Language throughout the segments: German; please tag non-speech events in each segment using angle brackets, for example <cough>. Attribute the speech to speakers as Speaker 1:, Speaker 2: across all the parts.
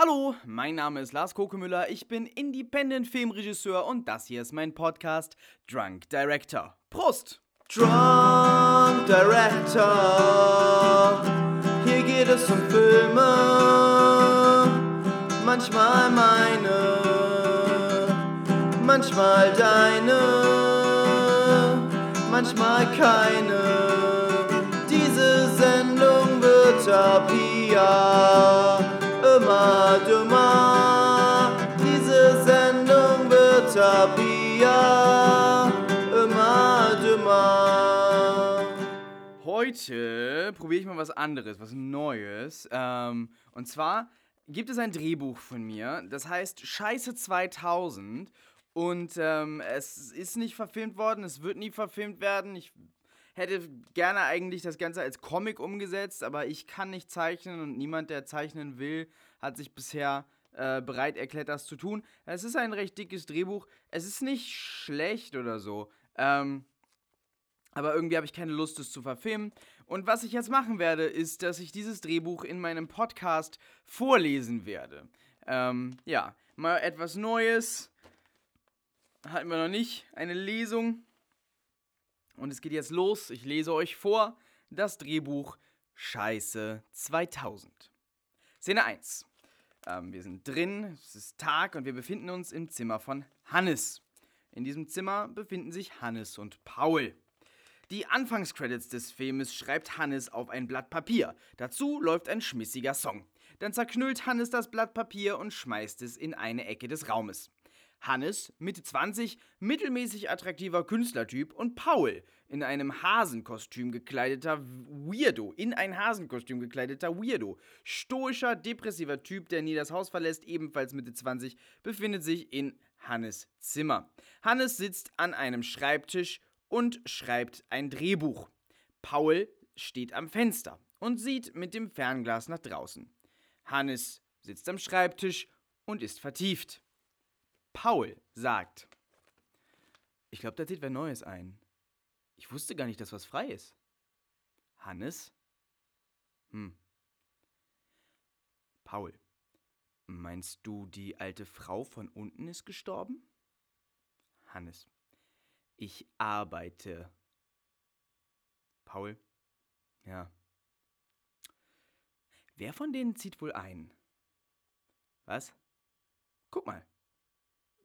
Speaker 1: Hallo, mein Name ist Lars Kokemüller, ich bin Independent Filmregisseur und das hier ist mein Podcast Drunk Director. Prost!
Speaker 2: Drunk Director, hier geht es um Filme, manchmal meine, manchmal deine, manchmal keine. Diese Sendung wird ab hier dümmer. Diese Sendung wird ab hier immer dümmer.
Speaker 1: Heute probiere ich mal was anderes, was Neues. Ähm, und zwar gibt es ein Drehbuch von mir, das heißt Scheiße 2000. Und ähm, es ist nicht verfilmt worden, es wird nie verfilmt werden. Ich hätte gerne eigentlich das Ganze als Comic umgesetzt, aber ich kann nicht zeichnen und niemand, der zeichnen will, hat sich bisher äh, bereit erklärt, das zu tun. Es ist ein recht dickes Drehbuch. Es ist nicht schlecht oder so. Ähm, aber irgendwie habe ich keine Lust, es zu verfilmen. Und was ich jetzt machen werde, ist, dass ich dieses Drehbuch in meinem Podcast vorlesen werde. Ähm, ja, mal etwas Neues. Hatten wir noch nicht. Eine Lesung. Und es geht jetzt los. Ich lese euch vor das Drehbuch Scheiße 2000. Szene 1. Ähm, wir sind drin, es ist Tag und wir befinden uns im Zimmer von Hannes. In diesem Zimmer befinden sich Hannes und Paul. Die Anfangscredits des Filmes schreibt Hannes auf ein Blatt Papier. Dazu läuft ein schmissiger Song. Dann zerknüllt Hannes das Blatt Papier und schmeißt es in eine Ecke des Raumes. Hannes, Mitte 20, mittelmäßig attraktiver Künstlertyp und Paul, in einem Hasenkostüm gekleideter Weirdo, in ein Hasenkostüm gekleideter Weirdo, stoischer, depressiver Typ, der nie das Haus verlässt, ebenfalls Mitte 20, befindet sich in Hannes Zimmer. Hannes sitzt an einem Schreibtisch und schreibt ein Drehbuch. Paul steht am Fenster und sieht mit dem Fernglas nach draußen. Hannes sitzt am Schreibtisch und ist vertieft. Paul sagt: Ich glaube, da zieht wer Neues ein. Ich wusste gar nicht, dass was frei ist. Hannes? Hm. Paul. Meinst du, die alte Frau von unten ist gestorben? Hannes. Ich arbeite. Paul. Ja. Wer von denen zieht wohl ein? Was? Guck mal.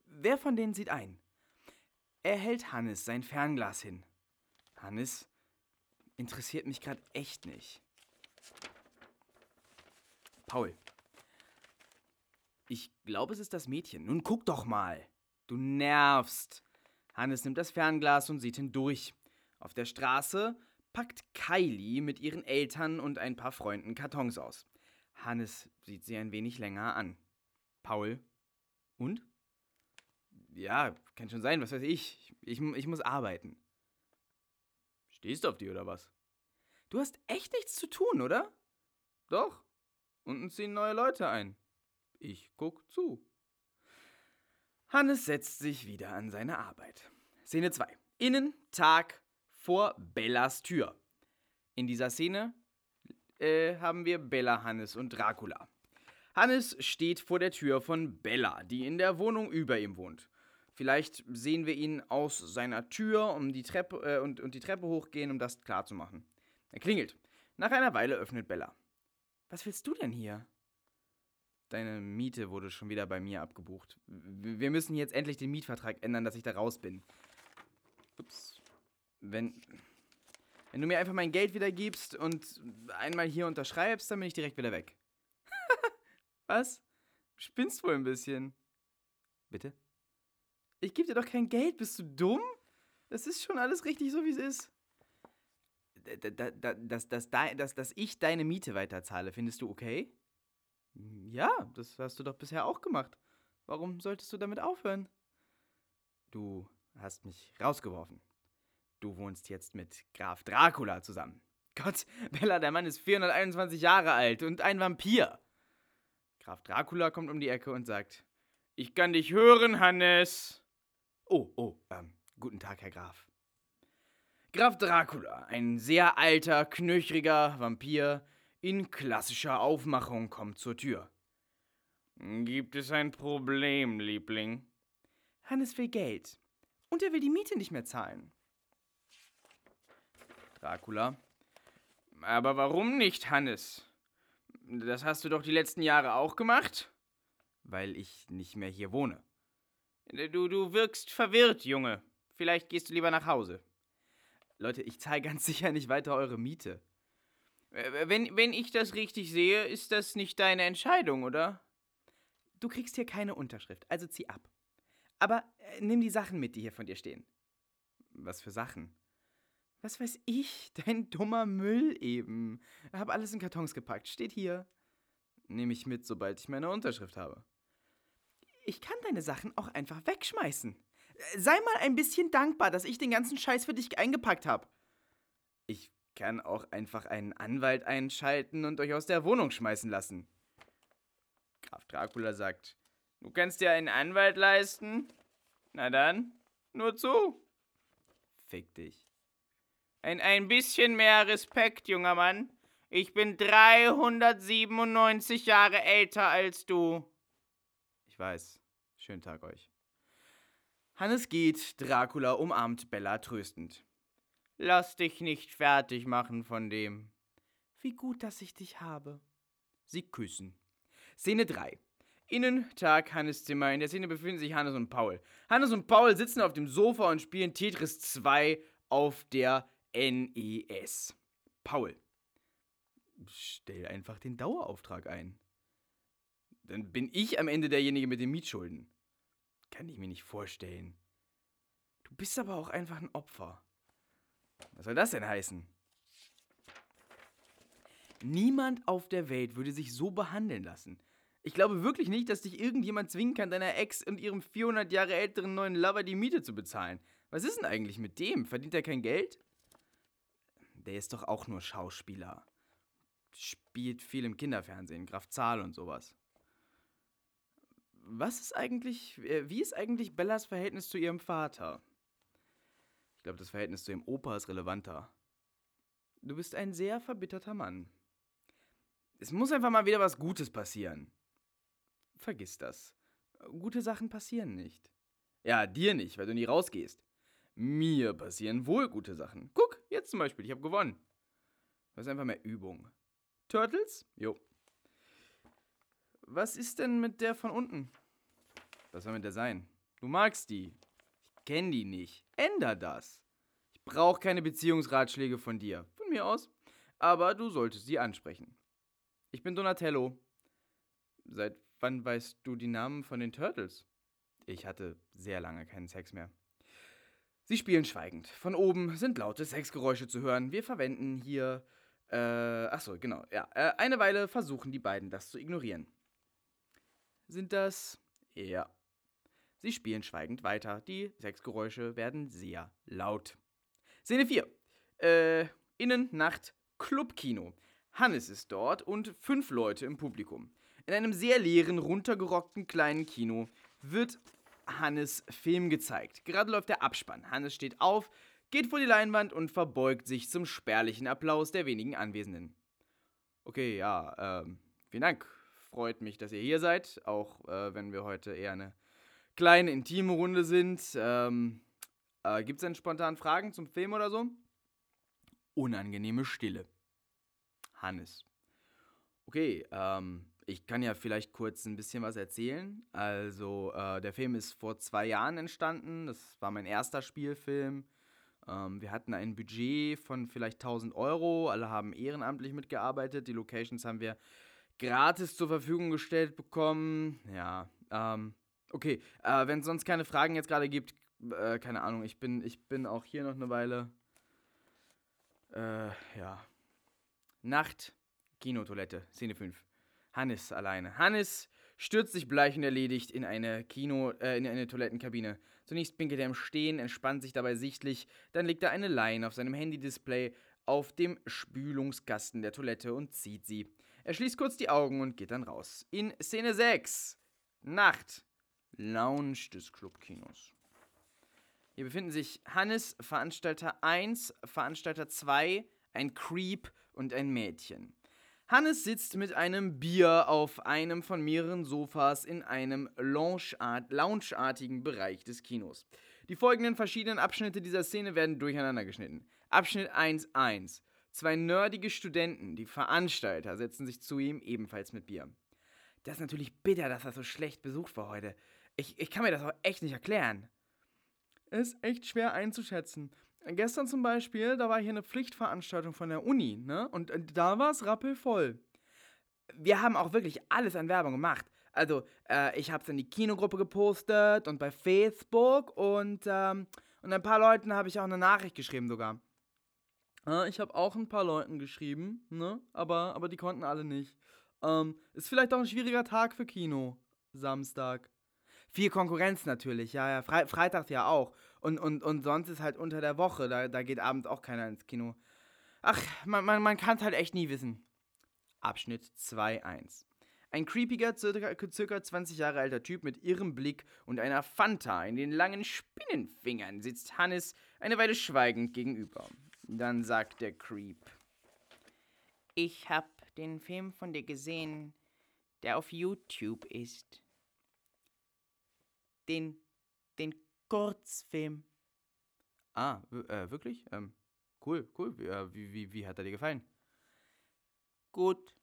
Speaker 1: Wer von denen sieht ein? Er hält Hannes sein Fernglas hin. Hannes interessiert mich gerade echt nicht. Paul. Ich glaube, es ist das Mädchen. Nun guck doch mal. Du nervst. Hannes nimmt das Fernglas und sieht hindurch. Auf der Straße packt Kylie mit ihren Eltern und ein paar Freunden Kartons aus. Hannes sieht sie ein wenig länger an. Paul. Und? Ja, kann schon sein, was weiß ich. Ich, ich muss arbeiten. Stehst du auf die oder was? Du hast echt nichts zu tun, oder? Doch. Unten ziehen neue Leute ein. Ich guck zu. Hannes setzt sich wieder an seine Arbeit. Szene 2. Innen, Tag, vor Bellas Tür. In dieser Szene äh, haben wir Bella, Hannes und Dracula. Hannes steht vor der Tür von Bella, die in der Wohnung über ihm wohnt. Vielleicht sehen wir ihn aus seiner Tür um die Treppe, äh, und, und die Treppe hochgehen, um das klarzumachen. Er klingelt. Nach einer Weile öffnet Bella. Was willst du denn hier? Deine Miete wurde schon wieder bei mir abgebucht. Wir müssen jetzt endlich den Mietvertrag ändern, dass ich da raus bin. Ups. Wenn. Wenn du mir einfach mein Geld wieder gibst und einmal hier unterschreibst, dann bin ich direkt wieder weg. <laughs> Was? Spinnst wohl ein bisschen. Bitte? Ich gebe dir doch kein Geld, bist du dumm? Das ist schon alles richtig so, wie es ist. Dass, dass, dass, dass ich deine Miete weiterzahle, findest du okay? Ja, das hast du doch bisher auch gemacht. Warum solltest du damit aufhören? Du hast mich rausgeworfen. Du wohnst jetzt mit Graf Dracula zusammen. Gott, Bella, der Mann ist 421 Jahre alt und ein Vampir. Graf Dracula kommt um die Ecke und sagt: Ich kann dich hören, Hannes. Oh, oh, ähm, guten Tag, Herr Graf. Graf Dracula, ein sehr alter, knöchriger Vampir in klassischer Aufmachung, kommt zur Tür. Gibt es ein Problem, Liebling?
Speaker 2: Hannes will Geld. Und er will die Miete nicht mehr zahlen.
Speaker 1: Dracula. Aber warum nicht, Hannes? Das hast du doch die letzten Jahre auch gemacht?
Speaker 2: Weil ich nicht mehr hier wohne.
Speaker 1: Du, du wirkst verwirrt, Junge. Vielleicht gehst du lieber nach Hause.
Speaker 2: Leute, ich zahle ganz <laughs> sicher nicht weiter eure Miete.
Speaker 1: Wenn, wenn ich das richtig sehe, ist das nicht deine Entscheidung, oder?
Speaker 2: Du kriegst hier keine Unterschrift, also zieh ab. Aber äh, nimm die Sachen mit, die hier von dir stehen.
Speaker 1: Was für Sachen?
Speaker 2: Was weiß ich? <laughs> Dein dummer Müll eben. Hab alles in Kartons gepackt. Steht hier.
Speaker 1: Nehme ich mit, sobald ich meine Unterschrift habe.
Speaker 2: Ich kann deine Sachen auch einfach wegschmeißen. Sei mal ein bisschen dankbar, dass ich den ganzen Scheiß für dich eingepackt habe.
Speaker 1: Ich kann auch einfach einen Anwalt einschalten und euch aus der Wohnung schmeißen lassen. Graf Dracula sagt, du kannst dir einen Anwalt leisten? Na dann, nur zu.
Speaker 2: Fick dich.
Speaker 1: Ein, ein bisschen mehr Respekt, junger Mann. Ich bin 397 Jahre älter als du.
Speaker 2: Ich weiß. Schönen Tag euch. Hannes geht, Dracula umarmt Bella tröstend.
Speaker 1: Lass dich nicht fertig machen von dem.
Speaker 2: Wie gut, dass ich dich habe.
Speaker 1: Sie küssen. Szene 3. Innentag Hannes Zimmer. In der Szene befinden sich Hannes und Paul. Hannes und Paul sitzen auf dem Sofa und spielen Tetris 2 auf der NES. Paul.
Speaker 2: Stell einfach den Dauerauftrag ein. Dann bin ich am Ende derjenige mit den Mietschulden. Kann ich mir nicht vorstellen. Du bist aber auch einfach ein Opfer.
Speaker 1: Was soll das denn heißen?
Speaker 2: Niemand auf der Welt würde sich so behandeln lassen. Ich glaube wirklich nicht, dass dich irgendjemand zwingen kann, deiner Ex und ihrem 400 Jahre älteren neuen Lover die Miete zu bezahlen. Was ist denn eigentlich mit dem? Verdient er kein Geld? Der ist doch auch nur Schauspieler. Spielt viel im Kinderfernsehen, Graf Zahl und sowas. Was ist eigentlich, äh, wie ist eigentlich Bellas Verhältnis zu ihrem Vater?
Speaker 1: Ich glaube, das Verhältnis zu ihrem Opa ist relevanter.
Speaker 2: Du bist ein sehr verbitterter Mann. Es muss einfach mal wieder was Gutes passieren. Vergiss das. Gute Sachen passieren nicht.
Speaker 1: Ja, dir nicht, weil du nie rausgehst. Mir passieren wohl gute Sachen. Guck, jetzt zum Beispiel, ich habe gewonnen.
Speaker 2: Das ist einfach mehr Übung.
Speaker 1: Turtles?
Speaker 2: Jo. Was ist denn mit der von unten?
Speaker 1: Was soll mit der sein? Du magst die.
Speaker 2: Ich kenne die nicht. Änder das. Ich brauche keine Beziehungsratschläge von dir. Von mir aus. Aber du solltest sie ansprechen. Ich bin Donatello. Seit wann weißt du die Namen von den Turtles?
Speaker 1: Ich hatte sehr lange keinen Sex mehr.
Speaker 2: Sie spielen schweigend. Von oben sind laute Sexgeräusche zu hören. Wir verwenden hier. Äh, achso, genau, ja. Äh, eine Weile versuchen die beiden das zu ignorieren. Sind das.
Speaker 1: Ja.
Speaker 2: Sie spielen schweigend weiter. Die Sexgeräusche werden sehr laut. Szene 4. Äh, Innen, Nacht, Clubkino. Hannes ist dort und fünf Leute im Publikum. In einem sehr leeren, runtergerockten kleinen Kino wird Hannes Film gezeigt. Gerade läuft der Abspann. Hannes steht auf, geht vor die Leinwand und verbeugt sich zum spärlichen Applaus der wenigen Anwesenden.
Speaker 1: Okay, ja, ähm, vielen Dank. Freut mich, dass ihr hier seid, auch äh, wenn wir heute eher eine kleine, intime Runde sind. Ähm, äh, Gibt es denn spontan Fragen zum Film oder so?
Speaker 2: Unangenehme Stille.
Speaker 1: Hannes. Okay, ähm, ich kann ja vielleicht kurz ein bisschen was erzählen. Also, äh, der Film ist vor zwei Jahren entstanden. Das war mein erster Spielfilm. Ähm, wir hatten ein Budget von vielleicht 1000 Euro. Alle haben ehrenamtlich mitgearbeitet. Die Locations haben wir gratis zur Verfügung gestellt bekommen. Ja, ähm, okay. Äh, Wenn es sonst keine Fragen jetzt gerade gibt, äh, keine Ahnung, ich bin, ich bin auch hier noch eine Weile. Äh, ja. Nacht, Kinotoilette, Szene 5. Hannes alleine. Hannes stürzt sich bleich und erledigt in eine Kino, äh, in eine Toilettenkabine. Zunächst pinkelt er im Stehen, entspannt sich dabei sichtlich, dann legt er eine Line auf seinem Handy-Display auf dem Spülungskasten der Toilette und zieht sie. Er schließt kurz die Augen und geht dann raus. In Szene 6. Nacht. Lounge des Clubkinos. Hier befinden sich Hannes, Veranstalter 1, Veranstalter 2, ein Creep und ein Mädchen. Hannes sitzt mit einem Bier auf einem von mehreren Sofas in einem loungeart loungeartigen Bereich des Kinos. Die folgenden verschiedenen Abschnitte dieser Szene werden durcheinander geschnitten. Abschnitt 1.1. Zwei nerdige Studenten, die Veranstalter, setzen sich zu ihm, ebenfalls mit Bier. Das ist natürlich bitter, dass er so schlecht besucht war heute. Ich, ich kann mir das auch echt nicht erklären. Ist echt schwer einzuschätzen. Gestern zum Beispiel, da war hier eine Pflichtveranstaltung von der Uni, ne? Und äh, da war es rappelvoll. Wir haben auch wirklich alles an Werbung gemacht. Also, äh, ich habe es in die Kinogruppe gepostet und bei Facebook und, ähm, und ein paar Leuten habe ich auch eine Nachricht geschrieben sogar. Äh, ich habe auch ein paar Leuten geschrieben, ne? Aber, aber die konnten alle nicht. Ähm, ist vielleicht auch ein schwieriger Tag für Kino. Samstag. Viel Konkurrenz natürlich, ja, ja. Fre Freitags ja auch. Und, und, und sonst ist halt unter der Woche, da, da geht abends auch keiner ins Kino. Ach, man, man, man kann es halt echt nie wissen. Abschnitt 2.1. Ein creepiger, circa, circa 20 Jahre alter Typ mit irrem Blick und einer Fanta in den langen Spinnenfingern sitzt Hannes eine Weile schweigend gegenüber. Dann sagt der Creep. Ich hab den Film von dir gesehen, der auf YouTube ist. Den, den Kurzfilm. Ah, äh, wirklich? Ähm, cool, cool. Äh, wie, wie, wie hat er dir gefallen? Gut.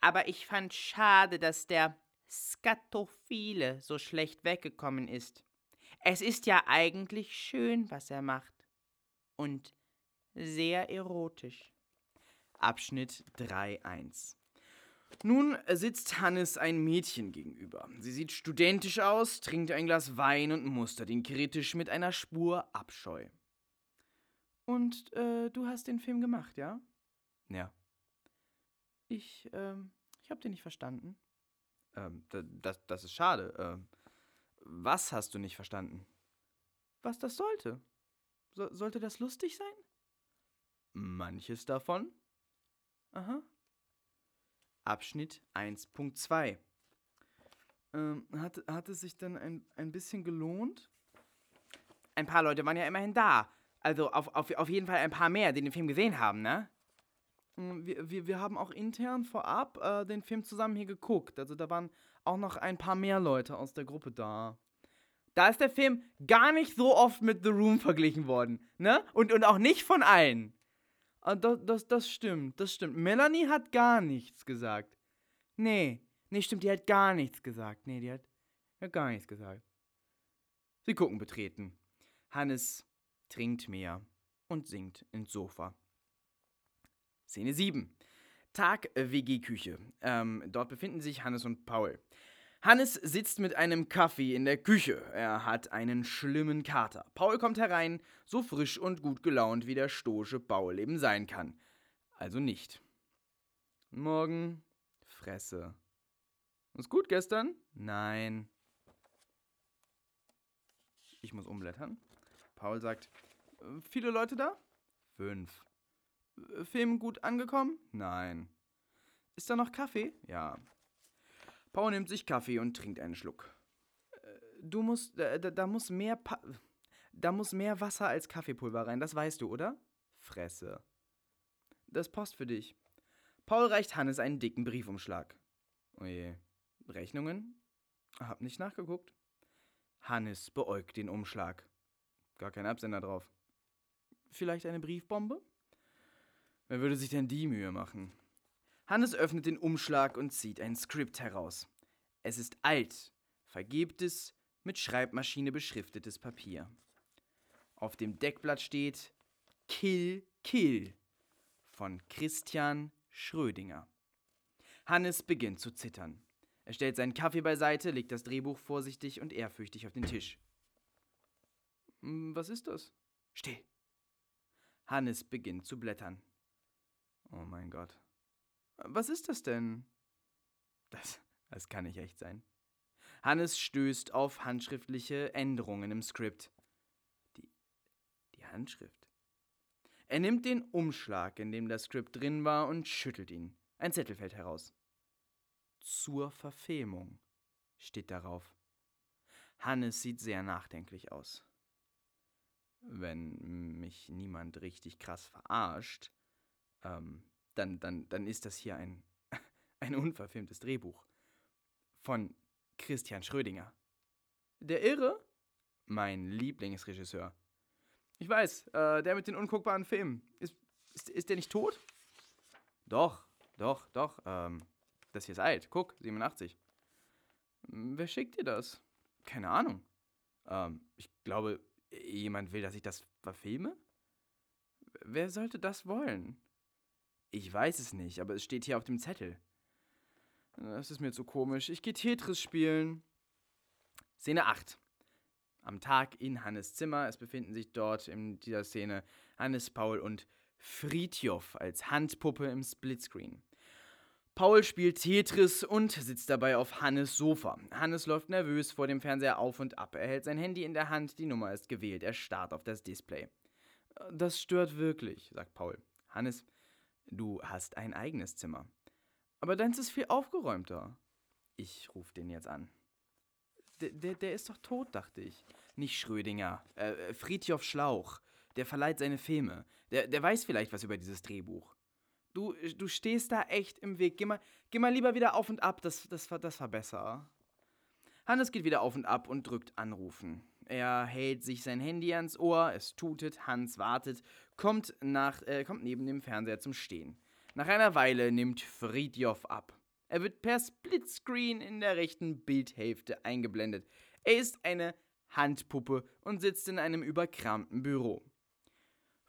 Speaker 1: Aber ich fand schade, dass der Skatophile so schlecht weggekommen ist. Es ist ja eigentlich schön, was er macht. Und sehr erotisch. Abschnitt 3.1 nun sitzt Hannes ein Mädchen gegenüber. Sie sieht studentisch aus, trinkt ein Glas Wein und mustert ihn kritisch mit einer Spur Abscheu. Und äh, du hast den Film gemacht, ja? Ja. Ich, ähm, ich hab den nicht verstanden. Ähm, das, das ist schade. Ähm, was hast du nicht verstanden? Was das sollte. So, sollte das lustig sein? Manches davon. Aha. Abschnitt 1.2. Ähm, hat, hat es sich denn ein, ein bisschen gelohnt? Ein paar Leute waren ja immerhin da. Also auf, auf, auf jeden Fall ein paar mehr, die den Film gesehen haben, ne? Mm, wir, wir, wir haben auch intern vorab äh, den Film zusammen hier geguckt. Also da waren auch noch ein paar mehr Leute aus der Gruppe da. Da ist der Film gar nicht so oft mit The Room verglichen worden, ne? Und, und auch nicht von allen. Ah, das, das, das stimmt, das stimmt. Melanie hat gar nichts gesagt. Nee, nee, stimmt, die hat gar nichts gesagt. Nee, die hat, hat gar nichts gesagt. Sie gucken betreten. Hannes trinkt mehr und sinkt ins Sofa. Szene 7. Tag äh, WG-Küche. Ähm, dort befinden sich Hannes und Paul. Hannes sitzt mit einem Kaffee in der Küche. Er hat einen schlimmen Kater. Paul kommt herein, so frisch und gut gelaunt, wie der stoische Paul eben sein kann. Also nicht. Morgen Fresse. Ist gut gestern? Nein. Ich muss umblättern. Paul sagt, viele Leute da? Fünf. Film gut angekommen? Nein. Ist da noch Kaffee? Ja. Paul nimmt sich Kaffee und trinkt einen Schluck. Äh, du musst, da, da muss mehr, pa da muss mehr Wasser als Kaffeepulver rein, das weißt du, oder? Fresse. Das Post für dich. Paul reicht Hannes einen dicken Briefumschlag. Oje. Rechnungen? Hab nicht nachgeguckt. Hannes beäugt den Umschlag. Gar kein Absender drauf. Vielleicht eine Briefbombe? Wer würde sich denn die Mühe machen? Hannes öffnet den Umschlag und zieht ein Skript heraus. Es ist alt, vergilbtes, mit Schreibmaschine beschriftetes Papier. Auf dem Deckblatt steht Kill, Kill von Christian Schrödinger. Hannes beginnt zu zittern. Er stellt seinen Kaffee beiseite, legt das Drehbuch vorsichtig und ehrfürchtig auf den Tisch. Hm, was ist das? Still. Hannes beginnt zu blättern. Oh mein Gott. Was ist das denn? Das, das kann nicht echt sein. Hannes stößt auf handschriftliche Änderungen im Skript. Die, die Handschrift. Er nimmt den Umschlag, in dem das Skript drin war, und schüttelt ihn. Ein Zettel fällt heraus. Zur Verfilmung steht darauf. Hannes sieht sehr nachdenklich aus. Wenn mich niemand richtig krass verarscht, ähm, dann, dann, dann ist das hier ein, <laughs> ein unverfilmtes Drehbuch. Von Christian Schrödinger. Der Irre? Mein Lieblingsregisseur. Ich weiß, äh, der mit den unguckbaren Filmen. Ist, ist, ist der nicht tot? Doch, doch, doch. Ähm, das hier ist alt. Guck, 87. Wer schickt dir das? Keine Ahnung. Ähm, ich glaube, jemand will, dass ich das verfilme? Wer sollte das wollen? Ich weiß es nicht, aber es steht hier auf dem Zettel. Das ist mir zu komisch. Ich gehe Tetris spielen. Szene 8. Am Tag in Hannes Zimmer. Es befinden sich dort in dieser Szene Hannes, Paul und Friedjof als Handpuppe im Splitscreen. Paul spielt Tetris und sitzt dabei auf Hannes Sofa. Hannes läuft nervös vor dem Fernseher auf und ab. Er hält sein Handy in der Hand, die Nummer ist gewählt. Er starrt auf das Display. Das stört wirklich, sagt Paul. Hannes, du hast ein eigenes Zimmer. Aber deins ist viel aufgeräumter. Ich rufe den jetzt an. Der, der, der ist doch tot, dachte ich. Nicht Schrödinger. Äh, Friedjof Schlauch. Der verleiht seine Filme. Der, der weiß vielleicht was über dieses Drehbuch. Du, du stehst da echt im Weg. Geh mal, geh mal lieber wieder auf und ab. Das, das, das war besser. Hannes geht wieder auf und ab und drückt Anrufen. Er hält sich sein Handy ans Ohr, es tutet, Hans wartet, kommt, nach, äh, kommt neben dem Fernseher zum Stehen. Nach einer Weile nimmt Friedjof ab. Er wird per Splitscreen in der rechten Bildhälfte eingeblendet. Er ist eine Handpuppe und sitzt in einem überkramten Büro.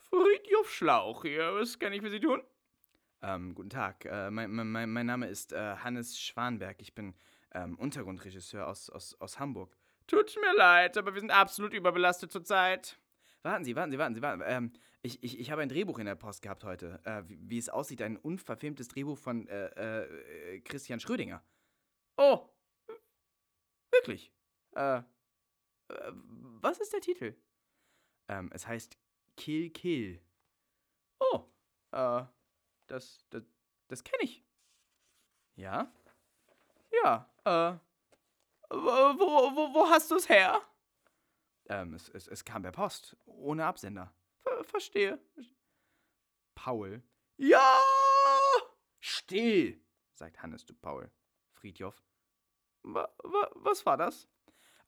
Speaker 1: Friedjof Schlauch hier, was kann ich für Sie tun? Ähm, guten Tag, äh, mein, mein, mein, Name ist äh, Hannes Schwanberg. Ich bin ähm, Untergrundregisseur aus, aus, aus Hamburg. Tut mir leid, aber wir sind absolut überbelastet zurzeit. Warten Sie, warten Sie, warten Sie, warten. Ähm, ich, ich, ich habe ein Drehbuch in der Post gehabt heute. Äh, wie, wie, es aussieht, ein unverfilmtes Drehbuch von äh, äh, Christian Schrödinger. Oh, wirklich? Äh, äh, was ist der Titel? Ähm, es heißt Kill Kill. Oh, äh, das, das, das kenne ich. Ja? Ja, äh, wo, wo, wo hast du es her? Ähm, es, es, es kam per Post, ohne Absender. Ver verstehe. Paul. Ja! Still, sagt Hannes zu Paul. Friedjof. Wa, wa, was war das?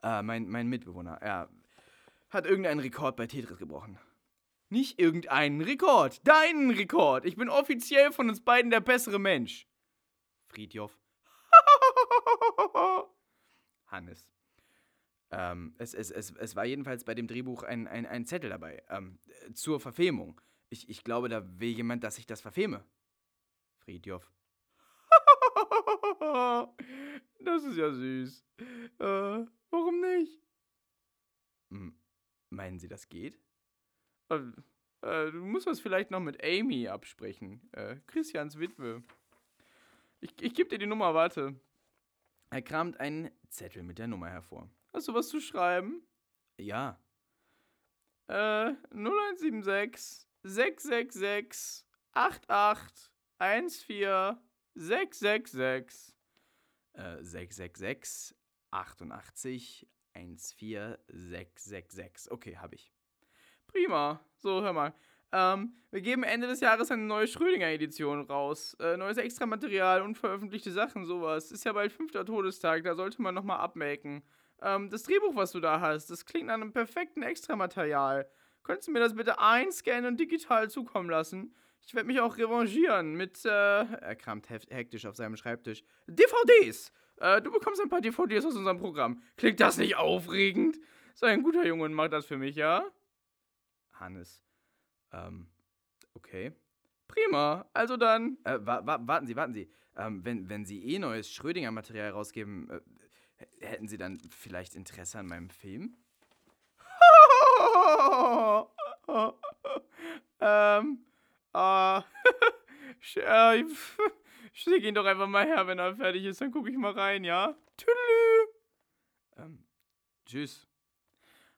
Speaker 1: Äh, mein, mein Mitbewohner. Er hat irgendeinen Rekord bei Tetris gebrochen. Nicht irgendeinen Rekord, deinen Rekord. Ich bin offiziell von uns beiden der bessere Mensch. Friedjof. Hannes. Ähm, es, es, es, es war jedenfalls bei dem Drehbuch ein, ein, ein Zettel dabei. Ähm, zur Verfilmung. Ich, ich glaube, da will jemand, dass ich das verfilme. Friedjof. <laughs> das ist ja süß. Äh, warum nicht? Hm, meinen Sie, das geht? Äh, äh, du musst das vielleicht noch mit Amy absprechen. Äh, Christians Witwe. Ich, ich gebe dir die Nummer, warte. Er kramt einen Zettel mit der Nummer hervor. Hast du was zu schreiben? Ja. Äh, 0176 666 88 14 666 äh, 666 88 14666. Okay, habe ich. Prima. So, hör mal. Ähm, wir geben Ende des Jahres eine neue Schrödinger-Edition raus. Äh, neues Extramaterial, unveröffentlichte Sachen, sowas. Ist ja bald fünfter Todestag, da sollte man nochmal abmelken. Ähm, das Drehbuch, was du da hast, das klingt nach einem perfekten Extramaterial. Könntest du mir das bitte einscannen und digital zukommen lassen? Ich werde mich auch revanchieren mit, äh, er kramt hektisch auf seinem Schreibtisch. DVDs! Äh, du bekommst ein paar DVDs aus unserem Programm. Klingt das nicht aufregend? Sei ein guter Junge und mach das für mich, ja? Hannes. Ähm, okay. Prima. Also dann. Äh, wa wa warten Sie, warten Sie. Ähm, wenn, wenn Sie eh neues Schrödinger-Material rausgeben, äh, hätten Sie dann vielleicht Interesse an meinem Film? <laughs> ähm, <laughs> äh, schick <laughs> ihn doch einfach mal her, wenn er fertig ist, dann gucke ich mal rein, ja? Tüdelü. Ähm, tschüss.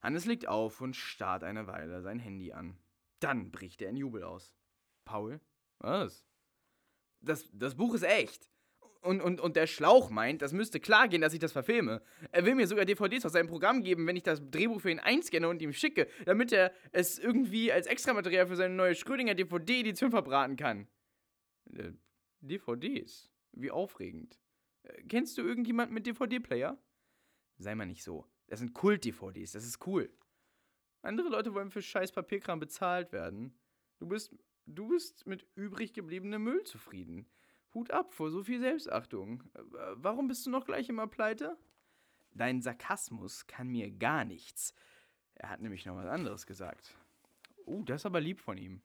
Speaker 1: Hannes legt auf und starrt eine Weile sein Handy an. Dann bricht er in Jubel aus. Paul? Was? Das, das Buch ist echt. Und, und, und der Schlauch meint, das müsste klar gehen, dass ich das verfilme. Er will mir sogar DVDs aus seinem Programm geben, wenn ich das Drehbuch für ihn einscanne und ihm schicke, damit er es irgendwie als Extramaterial für seine neue Schrödinger DVD-Edition verbraten kann. Äh, DVDs? Wie aufregend. Äh, kennst du irgendjemanden mit DVD-Player? Sei mal nicht so. Das sind Kult-DVDs, das ist cool. Andere Leute wollen für scheiß Papierkram bezahlt werden. Du bist, du bist mit übrig gebliebenem Müll zufrieden. Hut ab vor so viel Selbstachtung. Äh, warum bist du noch gleich immer pleite? Dein Sarkasmus kann mir gar nichts. Er hat nämlich noch was anderes gesagt. Oh, das ist aber lieb von ihm.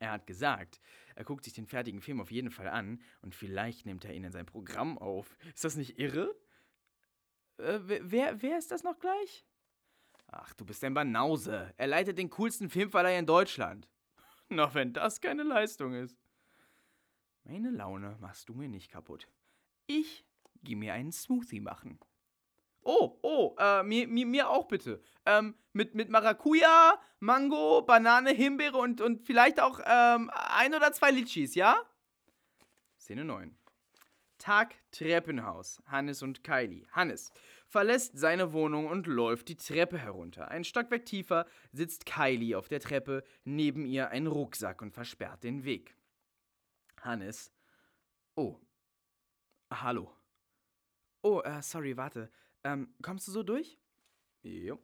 Speaker 1: Er hat gesagt, er guckt sich den fertigen Film auf jeden Fall an und vielleicht nimmt er ihn in sein Programm auf. Ist das nicht irre? Äh, wer, wer ist das noch gleich? Ach, du bist ein Banause. Er leitet den coolsten Filmverleih in Deutschland. <laughs> Na, wenn das keine Leistung ist. Meine Laune machst du mir nicht kaputt. Ich geh mir einen Smoothie machen. Oh, oh, äh, mir, mir, mir auch bitte. Ähm, mit, mit Maracuja, Mango, Banane, Himbeere und, und vielleicht auch ähm, ein oder zwei Litschis, ja? Szene 9. Tag Treppenhaus. Hannes und Kylie. Hannes verlässt seine Wohnung und läuft die Treppe herunter. Ein Stockwerk tiefer sitzt Kylie auf der Treppe, neben ihr ein Rucksack und versperrt den Weg. Hannes. Oh. Hallo. Oh, äh, sorry, warte. Ähm, kommst du so durch? Jo.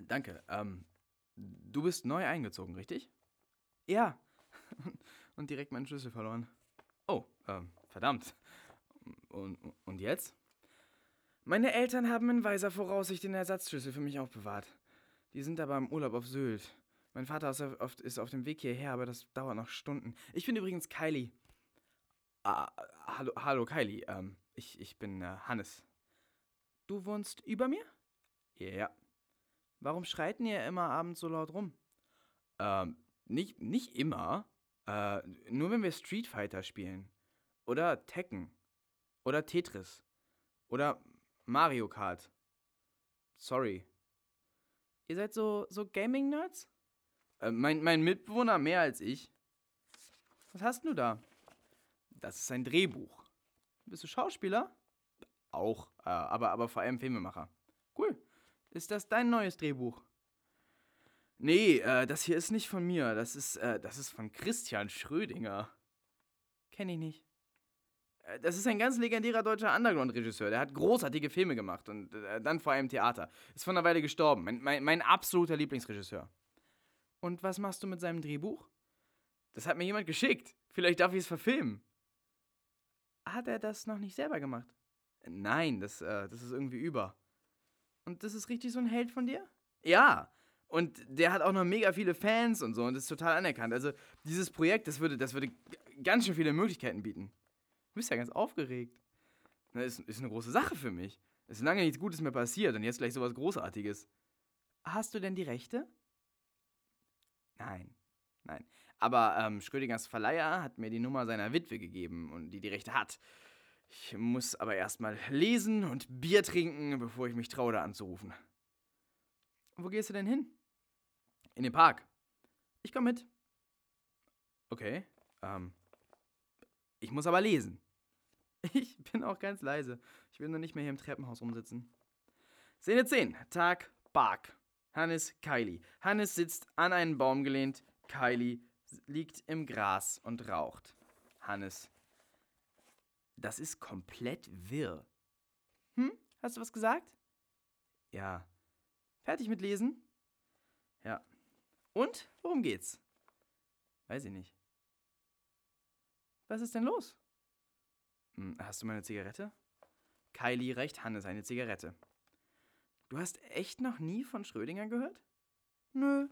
Speaker 1: Danke. Ähm, du bist neu eingezogen, richtig? Ja. <laughs> Und direkt meinen Schlüssel verloren. Oh, ähm, verdammt. Und, und jetzt? Meine Eltern haben in weiser Voraussicht den Ersatzschlüssel für mich aufbewahrt. Die sind aber im Urlaub auf Sylt. Mein Vater ist auf, dem Weg hierher, aber das dauert noch Stunden. Ich bin übrigens Kylie. Ah, hallo, hallo Kylie. Ähm, ich, ich bin äh, Hannes. Du wohnst über mir? Ja. Warum schreiten ihr immer abends so laut rum? Ähm, nicht, nicht immer. Äh, nur wenn wir Street Fighter spielen. Oder Tekken. Oder Tetris. Oder Mario Kart. Sorry. Ihr seid so, so Gaming-Nerds? Äh, mein, mein Mitbewohner mehr als ich. Was hast du da? Das ist ein Drehbuch. Bist du Schauspieler? Auch, äh, aber, aber vor allem Filmemacher. Cool. Ist das dein neues Drehbuch? Nee, äh, das hier ist nicht von mir. Das ist, äh, das ist von Christian Schrödinger. Kenn ich nicht. Äh, das ist ein ganz legendärer deutscher Underground-Regisseur. Der hat großartige Filme gemacht und äh, dann vor allem Theater. Ist vor einer Weile gestorben. Mein, mein, mein absoluter Lieblingsregisseur. Und was machst du mit seinem Drehbuch? Das hat mir jemand geschickt. Vielleicht darf ich es verfilmen. Hat er das noch nicht selber gemacht? Nein, das, äh, das ist irgendwie über. Und das ist richtig so ein Held von dir? Ja. Und der hat auch noch mega viele Fans und so und ist total anerkannt. Also dieses Projekt, das würde, das würde ganz schön viele Möglichkeiten bieten. Du bist ja ganz aufgeregt. Das ist, ist eine große Sache für mich. Es ist lange nichts Gutes mehr passiert und jetzt gleich sowas Großartiges. Hast du denn die Rechte? Nein, nein. Aber ähm, Schrödingers Verleiher hat mir die Nummer seiner Witwe gegeben und die die Rechte hat. Ich muss aber erstmal lesen und Bier trinken, bevor ich mich traue, da anzurufen. Wo gehst du denn hin? In den Park. Ich komm mit. Okay. Ähm. Ich muss aber lesen. <laughs> Ich bin auch ganz leise. Ich will nur nicht mehr hier im Treppenhaus rumsitzen. Szene 10. Tag Park. Hannes, Kylie. Hannes sitzt an einen Baum gelehnt. Kylie liegt im Gras und raucht. Hannes. Das ist komplett wirr. Hm? Hast du was gesagt? Ja. Fertig mit Lesen? Ja. Und? Worum geht's? Weiß ich nicht. Was ist denn los? Hm, hast du meine Zigarette? Kylie reicht Hannes eine Zigarette. Du hast echt noch nie von Schrödinger gehört? Nö,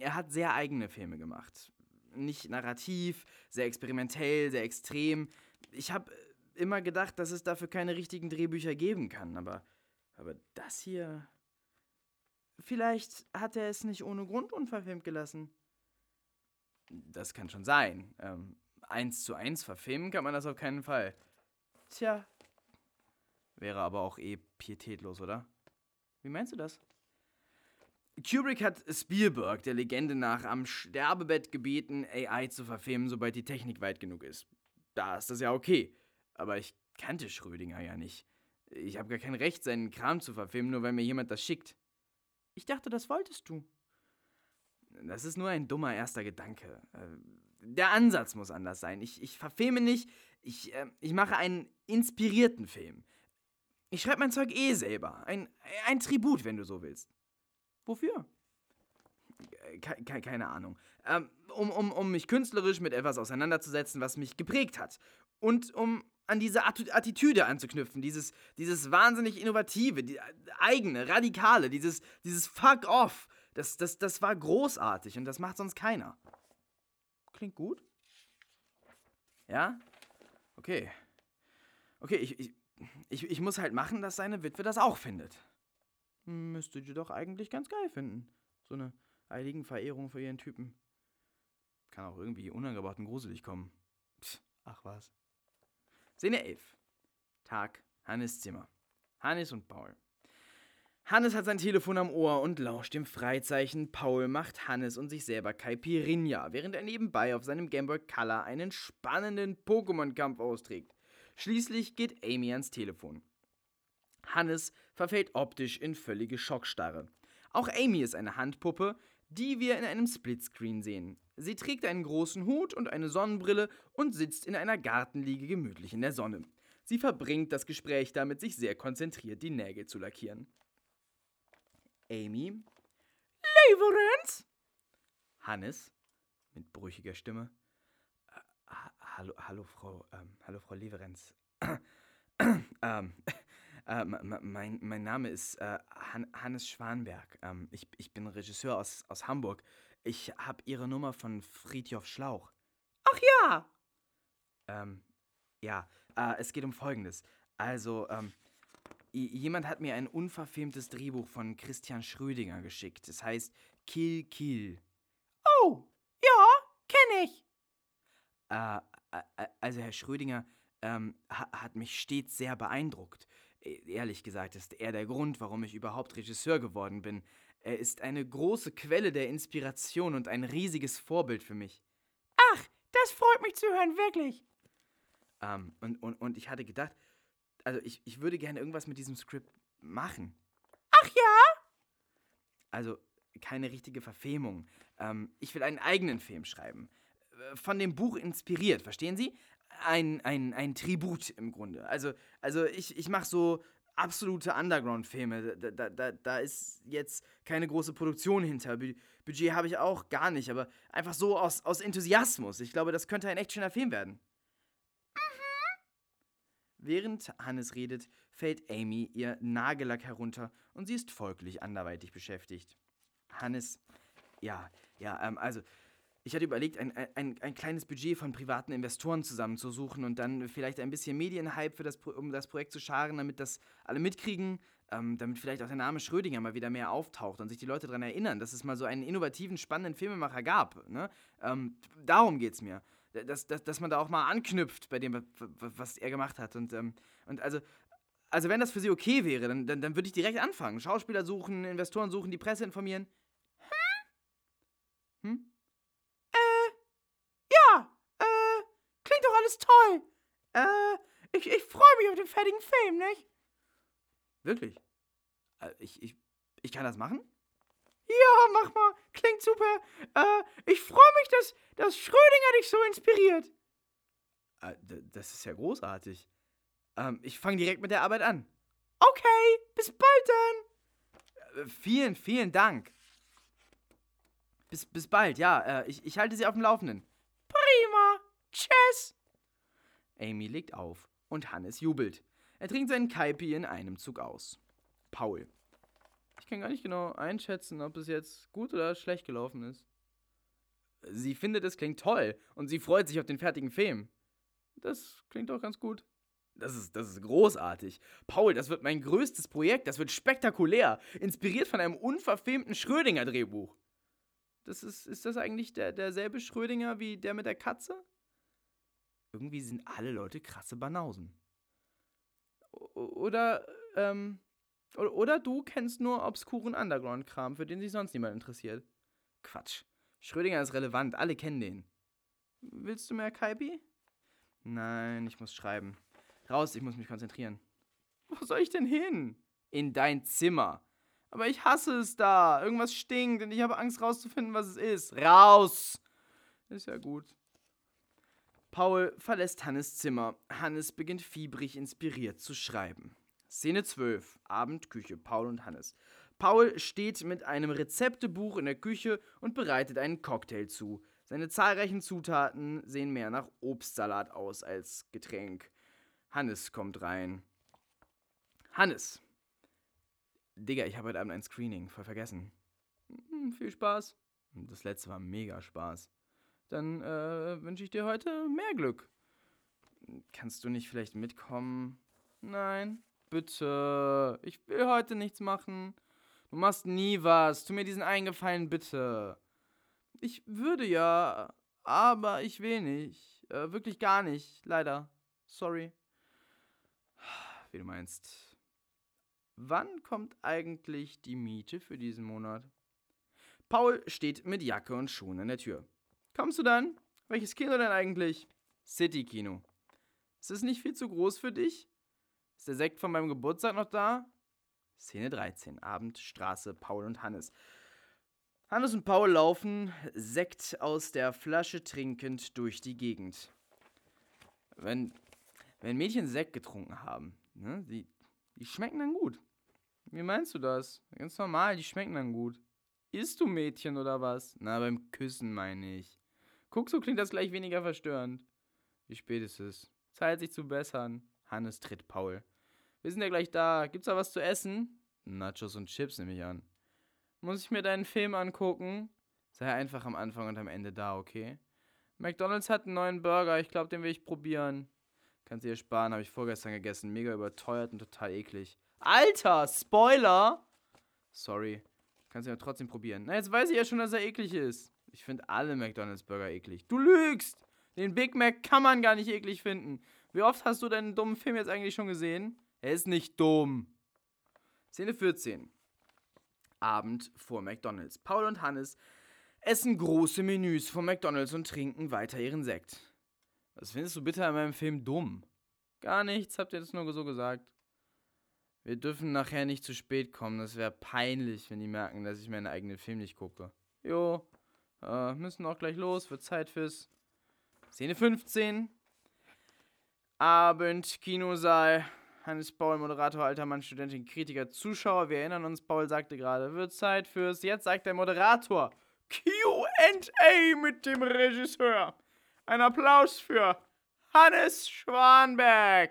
Speaker 1: er hat sehr eigene Filme gemacht. Nicht narrativ, sehr experimentell, sehr extrem. Ich habe immer gedacht, dass es dafür keine richtigen Drehbücher geben kann, aber, aber das hier. Vielleicht hat er es nicht ohne Grund unverfilmt gelassen. Das kann schon sein. Ähm, eins zu eins verfilmen kann man das auf keinen Fall. Tja. Wäre aber auch eh pietätlos, oder? Wie meinst du das? Kubrick hat Spielberg, der Legende nach, am Sterbebett gebeten, AI zu verfilmen, sobald die Technik weit genug ist. Da ist das ja okay. Aber ich kannte Schrödinger ja nicht. Ich habe gar kein Recht, seinen Kram zu verfilmen, nur weil mir jemand das schickt. Ich dachte, das wolltest du. das ist nur ein dummer erster Gedanke. Äh, der Ansatz muss anders sein. Ich, ich verfilme nicht, ich, äh, ich mache einen inspirierten Film. Ich schreibe mein Zeug eh selber. Ein, ein Tribut, wenn du so willst. Wofür? Ke ke keine Ahnung. Ähm, um, um, um mich künstlerisch mit etwas auseinanderzusetzen, was mich geprägt hat. Und um an diese Attitüde anzuknüpfen, dieses, dieses wahnsinnig innovative, die eigene, radikale, dieses, dieses Fuck off. Das, das, das war großartig und das macht sonst keiner. Klingt gut? Ja? Okay. Okay, ich, ich, ich, muss halt machen, dass seine Witwe das auch findet. Müsste ihr doch eigentlich ganz geil finden. So eine heiligen Verehrung für ihren Typen. Kann auch irgendwie unangebracht und gruselig kommen. Psst, ach was. Szene 11. Tag, Hannes Zimmer. Hannes und Paul. Hannes hat sein Telefon am Ohr und lauscht dem Freizeichen. Paul macht Hannes und sich selber Caipirinha, während er nebenbei auf seinem Gameboy Color einen spannenden Pokémon-Kampf austrägt. Schließlich geht Amy ans Telefon. Hannes verfällt optisch in völlige Schockstarre. Auch Amy ist eine Handpuppe, die wir in einem Splitscreen sehen. Sie trägt einen großen Hut und eine Sonnenbrille und sitzt in einer Gartenliege gemütlich in der Sonne. Sie verbringt das Gespräch damit, sich sehr konzentriert die Nägel zu lackieren. Amy. Leverenz? Hannes mit brüchiger Stimme. Äh, hallo, hallo, Frau, ähm, hallo, Frau Leverenz. <clears throat> ähm, äh, mein, mein Name ist äh, Han Hannes Schwanberg. Ähm, ich, ich bin Regisseur aus, aus Hamburg. Ich habe Ihre Nummer von Friedhof Schlauch. Ach ja! Ähm, ja, äh, es geht um Folgendes. Also, ähm, jemand hat mir ein unverfilmtes Drehbuch von Christian Schrödinger geschickt. Es heißt Kill Kill. Oh, ja, kenne ich. Äh, also Herr Schrödinger ähm, hat mich stets sehr beeindruckt. E, ehrlich gesagt ist er der Grund, warum ich überhaupt Regisseur geworden bin. Er ist eine große Quelle der Inspiration und ein riesiges Vorbild für mich. Ach, das freut mich zu hören, wirklich. Ähm, und, und, und ich hatte gedacht, also ich, ich würde gerne irgendwas mit diesem Skript machen. Ach ja? Also keine richtige Verfilmung. Ähm, ich will einen eigenen Film schreiben. Äh, von dem Buch inspiriert, verstehen Sie? Ein, ein, ein Tribut im Grunde. Also, also ich, ich mache so absolute Underground-Filme. Da, da, da, da ist jetzt keine große Produktion hinter. Budget habe ich auch gar nicht, aber einfach so aus, aus Enthusiasmus. Ich glaube, das könnte ein echt schöner Film werden. Während Hannes redet, fällt Amy ihr Nagellack herunter und sie ist folglich anderweitig beschäftigt. Hannes, ja, ja, ähm, also, ich hatte überlegt, ein, ein, ein kleines Budget von privaten Investoren zusammenzusuchen und dann vielleicht ein bisschen Medienhype für das, um das Projekt zu scharen, damit das alle mitkriegen, ähm, damit vielleicht auch der Name Schrödinger mal wieder mehr auftaucht und sich die Leute daran erinnern, dass es mal so einen innovativen, spannenden Filmemacher gab. Ne? Ähm, darum geht's mir dass, dass, dass man da auch mal anknüpft bei dem, was er gemacht hat. Und, ähm, und also, also wenn das für sie okay wäre, dann, dann, dann würde ich direkt anfangen. Schauspieler suchen, Investoren suchen, die Presse informieren. Hm? Hm? Äh, ja, äh, klingt doch alles toll. Äh, ich, ich freue mich auf den fertigen Film, nicht? Wirklich? Äh, ich, ich, ich kann das machen? Ja, mach mal. Klingt super. Äh, ich freue mich, dass, dass Schrödinger dich so inspiriert. Äh, das ist ja großartig. Ähm, ich fange direkt mit der Arbeit an. Okay, bis bald dann. Äh, vielen, vielen Dank. Bis, bis bald, ja. Äh, ich, ich halte Sie auf dem Laufenden. Prima. Tschüss. Amy legt auf und Hannes jubelt. Er trinkt seinen Kaipi in einem Zug aus. Paul kann gar nicht genau einschätzen, ob es jetzt gut oder schlecht gelaufen ist. Sie findet, es klingt toll und sie freut sich auf den fertigen Film. Das klingt doch ganz gut. Das ist, das ist großartig. Paul, das wird mein größtes Projekt. Das wird spektakulär. Inspiriert von einem unverfilmten Schrödinger-Drehbuch. Das ist, ist das eigentlich der, derselbe Schrödinger wie der mit der Katze? Irgendwie sind alle Leute krasse Banausen. Oder, ähm, oder du kennst nur obskuren Underground-Kram, für den sich sonst niemand interessiert. Quatsch. Schrödinger ist relevant, alle kennen den. Willst du mehr Kaipi? Nein, ich muss schreiben. Raus, ich muss mich konzentrieren. Wo soll ich denn hin? In dein Zimmer. Aber ich hasse es da. Irgendwas stinkt und ich habe Angst rauszufinden, was es ist. Raus! Ist ja gut. Paul verlässt Hannes Zimmer. Hannes beginnt fiebrig inspiriert zu schreiben. Szene 12. Abendküche. Paul und Hannes. Paul steht mit einem Rezeptebuch in der Küche und bereitet einen Cocktail zu. Seine zahlreichen Zutaten sehen mehr nach Obstsalat aus als Getränk. Hannes kommt rein. Hannes. Digga, ich habe heute Abend ein Screening, voll vergessen. Hm, viel Spaß. Das letzte war mega Spaß. Dann äh, wünsche ich dir heute mehr Glück. Kannst du nicht vielleicht mitkommen? Nein, bitte. Ich will heute nichts machen. Du machst nie was. Tu mir diesen Eingefallen, bitte. Ich würde ja, aber ich will nicht. Äh, wirklich gar nicht, leider. Sorry. Wie du meinst. Wann kommt eigentlich die Miete für diesen Monat? Paul steht mit Jacke und Schuhen an der Tür. Kommst du dann? Welches Kino denn eigentlich? City-Kino. Ist es nicht viel zu groß für dich? Ist der Sekt von meinem Geburtstag noch da? Szene 13. Abend, Straße, Paul und Hannes. Hannes und Paul laufen, Sekt aus der Flasche trinkend durch die Gegend. Wenn, wenn Mädchen Sekt getrunken haben, ne, die, die schmecken dann gut. Wie meinst du das? Ganz normal, die schmecken dann gut. Isst du Mädchen oder was? Na, beim Küssen meine ich. Guck, so klingt das gleich weniger verstörend. Wie spät ist es? Zeit, sich zu bessern. Hannes tritt Paul. Wir sind ja gleich da. Gibt's da was zu essen? Nachos und Chips nehme ich an. Muss ich mir deinen Film angucken? Sei einfach am Anfang und am Ende da, okay? McDonald's hat einen neuen Burger, ich glaube, den will ich probieren. Kannst dir sparen, habe ich vorgestern gegessen. Mega überteuert und total eklig. Alter, Spoiler! Sorry. Kannst du ja trotzdem probieren. Na, jetzt weiß ich ja schon, dass er eklig ist. Ich finde alle McDonald's Burger eklig. Du lügst! Den Big Mac kann man gar nicht eklig finden. Wie oft hast du deinen dummen Film jetzt eigentlich schon gesehen? Er ist nicht dumm. Szene 14. Abend vor McDonalds. Paul und Hannes essen große Menüs von McDonalds und trinken weiter ihren Sekt. Was findest du bitte an meinem Film dumm? Gar nichts, habt ihr das nur so gesagt. Wir dürfen nachher nicht zu spät kommen. Das wäre peinlich, wenn die merken, dass ich meinen eigenen Film nicht gucke. Jo, äh, müssen auch gleich los. Wird Zeit fürs Szene 15. Abend, Kinosaal. Hannes Paul, Moderator, alter Mann, Studentin, Kritiker, Zuschauer. Wir erinnern uns, Paul sagte gerade, wird Zeit fürs. Jetzt sagt der Moderator QA mit dem Regisseur. Ein Applaus für Hannes Schwanberg.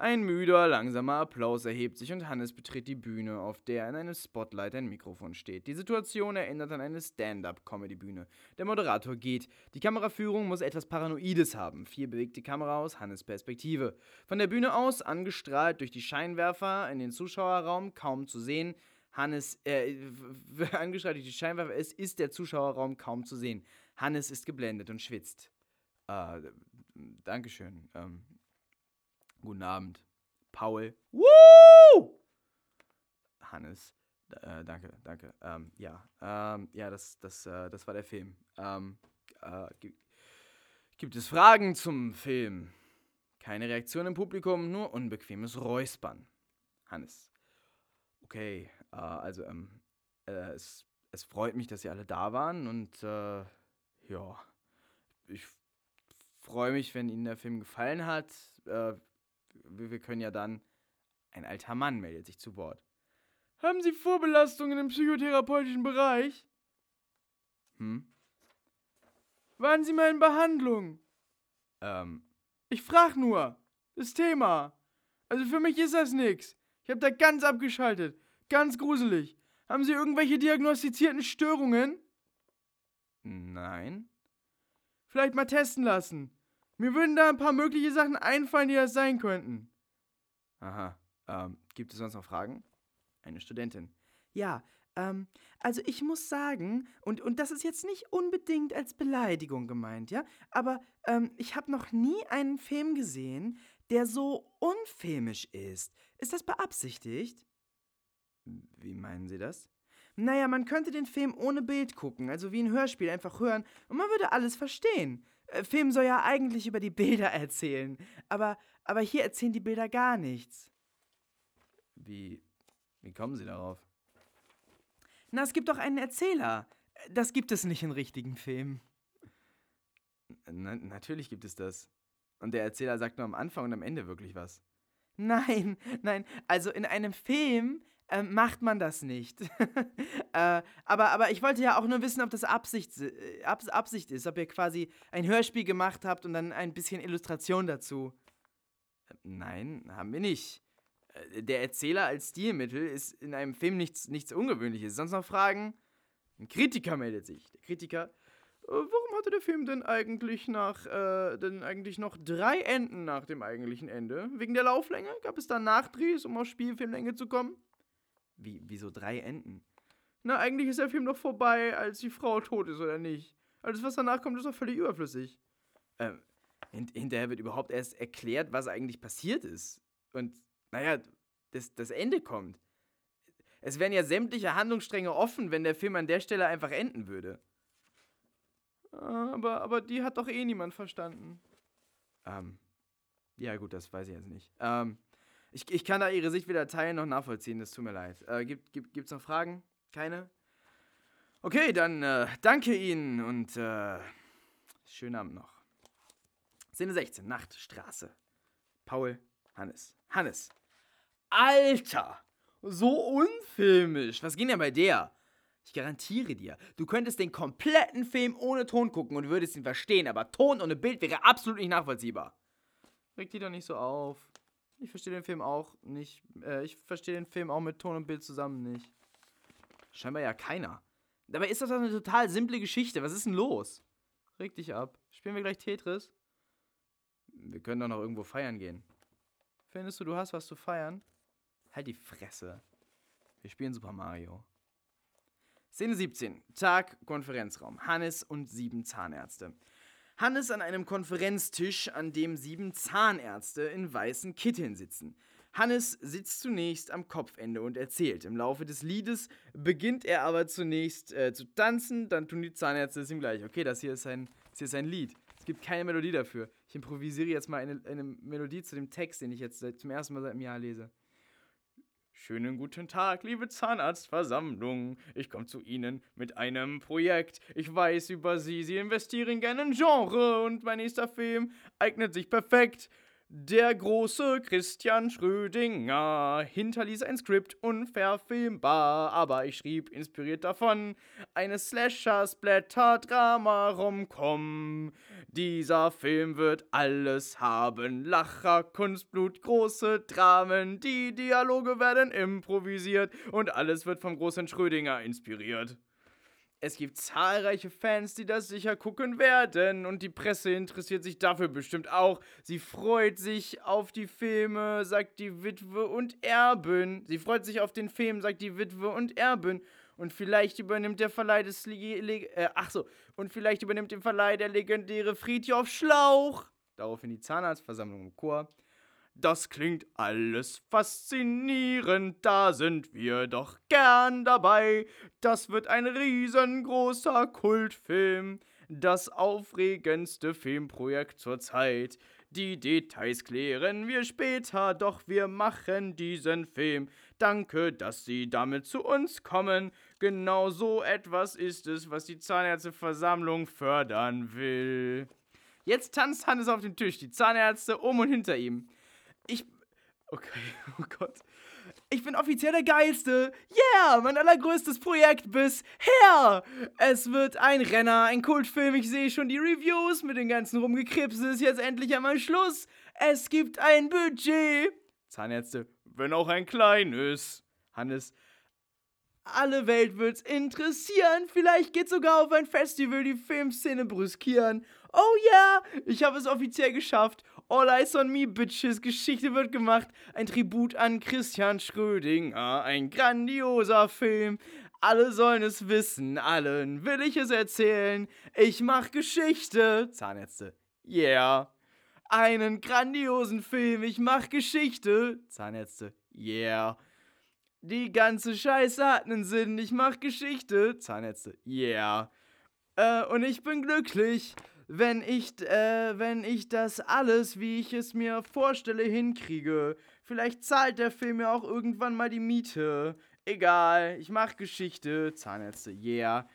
Speaker 1: Ein müder, langsamer Applaus erhebt sich und Hannes betritt die Bühne, auf der in einem Spotlight ein Mikrofon steht. Die Situation erinnert an eine Stand-up-Comedy-Bühne. Der Moderator geht. Die Kameraführung muss etwas Paranoides haben. Vier bewegt die Kamera aus Hannes Perspektive. Von der Bühne aus, angestrahlt durch die Scheinwerfer in den Zuschauerraum, kaum zu sehen. Hannes, äh, <laughs> angestrahlt durch die Scheinwerfer, es ist der Zuschauerraum kaum zu sehen. Hannes ist geblendet und schwitzt. Äh, Dankeschön. Ähm, Guten Abend. Paul. Woo! Hannes. Äh, danke, danke. Ähm, ja, ähm, ja, das, das, äh, das war der Film. Ähm, äh, gibt es Fragen zum Film? Keine Reaktion im Publikum, nur unbequemes Räuspern. Hannes. Okay, äh, also, ähm, äh, es, es freut mich, dass Sie alle da waren und, äh, ja, ich freue mich, wenn Ihnen der Film gefallen hat. Wir können ja dann. Ein alter Mann meldet sich zu Wort. Haben Sie Vorbelastungen im psychotherapeutischen Bereich? Hm? Waren Sie mal in Behandlung? Ähm. Ich frag nur. Das Thema. Also für mich ist das nix. Ich hab da ganz abgeschaltet. Ganz gruselig. Haben Sie irgendwelche diagnostizierten Störungen? Nein. Vielleicht mal testen lassen. Mir würden da ein paar mögliche Sachen einfallen, die das sein könnten. Aha. Ähm, gibt es sonst noch Fragen? Eine Studentin. Ja, ähm, also ich muss sagen, und, und das ist jetzt nicht unbedingt als Beleidigung gemeint, ja, aber ähm, ich habe noch nie einen Film gesehen, der so unfilmisch ist. Ist das beabsichtigt? Wie meinen Sie das? Naja, man könnte den Film ohne Bild gucken, also wie ein Hörspiel einfach hören, und man würde alles verstehen. Äh, Film soll ja eigentlich über die Bilder <laughs> erzählen, aber, aber hier erzählen die Bilder gar nichts. Wie, wie kommen Sie darauf? Na, es gibt doch einen Erzähler. Das gibt es nicht in richtigen Filmen.
Speaker 2: Na, natürlich gibt es das. Und der Erzähler sagt nur am Anfang und am Ende wirklich was.
Speaker 1: Nein, nein, also in einem Film äh, macht man das nicht. <laughs> äh, aber, aber ich wollte ja auch nur wissen, ob das Absicht, äh, Abs Absicht ist, ob ihr quasi ein Hörspiel gemacht habt und dann ein bisschen Illustration dazu.
Speaker 2: Nein, haben wir nicht. Äh, der Erzähler als Stilmittel ist in einem Film nichts, nichts Ungewöhnliches. Sonst noch Fragen? Ein Kritiker meldet sich. Der Kritiker, äh, warum hatte der Film denn eigentlich nach, äh, denn eigentlich noch drei Enden nach dem eigentlichen Ende? Wegen der Lauflänge? Gab es da Nachdrehs, um auf Spielfilmlänge zu kommen?
Speaker 1: Wie, wieso drei Enden?
Speaker 2: Na, eigentlich ist der Film doch vorbei, als die Frau tot ist, oder nicht? Alles, was danach kommt, ist doch völlig überflüssig.
Speaker 1: Ähm, hint hinterher wird überhaupt erst erklärt, was eigentlich passiert ist. Und, naja, das, das Ende kommt. Es wären ja sämtliche Handlungsstränge offen, wenn der Film an der Stelle einfach enden würde.
Speaker 2: Ah, aber, aber die hat doch eh niemand verstanden.
Speaker 1: Ähm, ja gut, das weiß ich jetzt nicht. Ähm, ich, ich kann da Ihre Sicht weder teilen noch nachvollziehen, das tut mir leid. Äh, gibt, gibt, gibt's noch Fragen? Keine? Okay, dann äh, danke Ihnen und äh, schönen Abend noch. Szene 16, Nachtstraße. Paul, Hannes. Hannes. Alter! So unfilmisch. Was ging denn bei der? Ich garantiere dir, du könntest den kompletten Film ohne Ton gucken und würdest ihn verstehen, aber Ton ohne Bild wäre absolut nicht nachvollziehbar.
Speaker 2: Reg dich doch nicht so auf. Ich verstehe den Film auch nicht. Äh, ich verstehe den Film auch mit Ton und Bild zusammen nicht.
Speaker 1: Scheinbar ja keiner. Dabei ist das eine total simple Geschichte. Was ist denn los?
Speaker 2: Reg dich ab. Spielen wir gleich Tetris?
Speaker 1: Wir können doch noch irgendwo feiern gehen.
Speaker 2: Findest du, du hast was zu feiern?
Speaker 1: Halt die Fresse. Wir spielen Super Mario. Szene 17. Tag, Konferenzraum. Hannes und sieben Zahnärzte. Hannes an einem Konferenztisch, an dem sieben Zahnärzte in weißen Kitteln sitzen. Hannes sitzt zunächst am Kopfende und erzählt. Im Laufe des Liedes beginnt er aber zunächst äh, zu tanzen, dann tun die Zahnärzte es ihm gleich. Okay, das hier ist ein, das hier ist ein Lied. Es gibt keine Melodie dafür. Ich improvisiere jetzt mal eine, eine Melodie zu dem Text, den ich jetzt zum ersten Mal seit einem Jahr lese. Schönen guten Tag, liebe Zahnarztversammlung. Ich komme zu Ihnen mit einem Projekt. Ich weiß über Sie, Sie investieren gerne in Genre und mein nächster Film eignet sich perfekt. Der große Christian Schrödinger hinterließ ein Skript unverfilmbar, aber ich schrieb, inspiriert davon, eine Slasher-Splatter-Drama-Romcom. Dieser Film wird alles haben, Lacher, Kunstblut, große Dramen, die Dialoge werden improvisiert und alles wird vom großen Schrödinger inspiriert. Es gibt zahlreiche Fans, die das sicher gucken werden und die Presse interessiert sich dafür bestimmt auch. Sie freut sich auf die Filme, sagt die Witwe und Erbin. Sie freut sich auf den Film, sagt die Witwe und Erbin. Und vielleicht übernimmt der Verleih des Le Le äh, ach so, und vielleicht übernimmt den Verleih der legendäre Friedhof Schlauch. Daraufhin die Zahnarztversammlung im Chor. Das klingt alles faszinierend, da sind wir doch gern dabei. Das wird ein riesengroßer Kultfilm, das aufregendste Filmprojekt zur Zeit. Die Details klären wir später, doch wir machen diesen Film. Danke, dass Sie damit zu uns kommen. Genau so etwas ist es, was die Zahnärzteversammlung fördern will. Jetzt tanzt Hannes auf dem Tisch, die Zahnärzte um und hinter ihm. Ich. Okay, <laughs> oh Gott. Ich bin offiziell der Geilste. Yeah, mein allergrößtes Projekt bisher. Es wird ein Renner, ein Kultfilm. Ich sehe schon die Reviews mit den ganzen Rumgekripsen. Ist jetzt endlich einmal Schluss. Es gibt ein Budget. Zahnärzte, wenn auch ein kleines. Hannes, alle Welt wird's interessieren. Vielleicht geht sogar auf ein Festival die Filmszene brüskieren. Oh ja, ich habe es offiziell geschafft. All Eyes on Me, Bitches. Geschichte wird gemacht. Ein Tribut an Christian Schrödinger. Ein grandioser Film. Alle sollen es wissen. Allen will ich es erzählen. Ich mach Geschichte. Zahnärzte. Yeah. Einen grandiosen Film. Ich mach Geschichte. Zahnärzte. Yeah. Die ganze Scheiße hat einen Sinn. Ich mach Geschichte. Zahnärzte. Yeah. Äh, und ich bin glücklich wenn ich, äh, wenn ich das alles, wie ich es mir vorstelle, hinkriege. Vielleicht zahlt der Film ja auch irgendwann mal die Miete. Egal, ich mach Geschichte. Zahnärzte, yeah.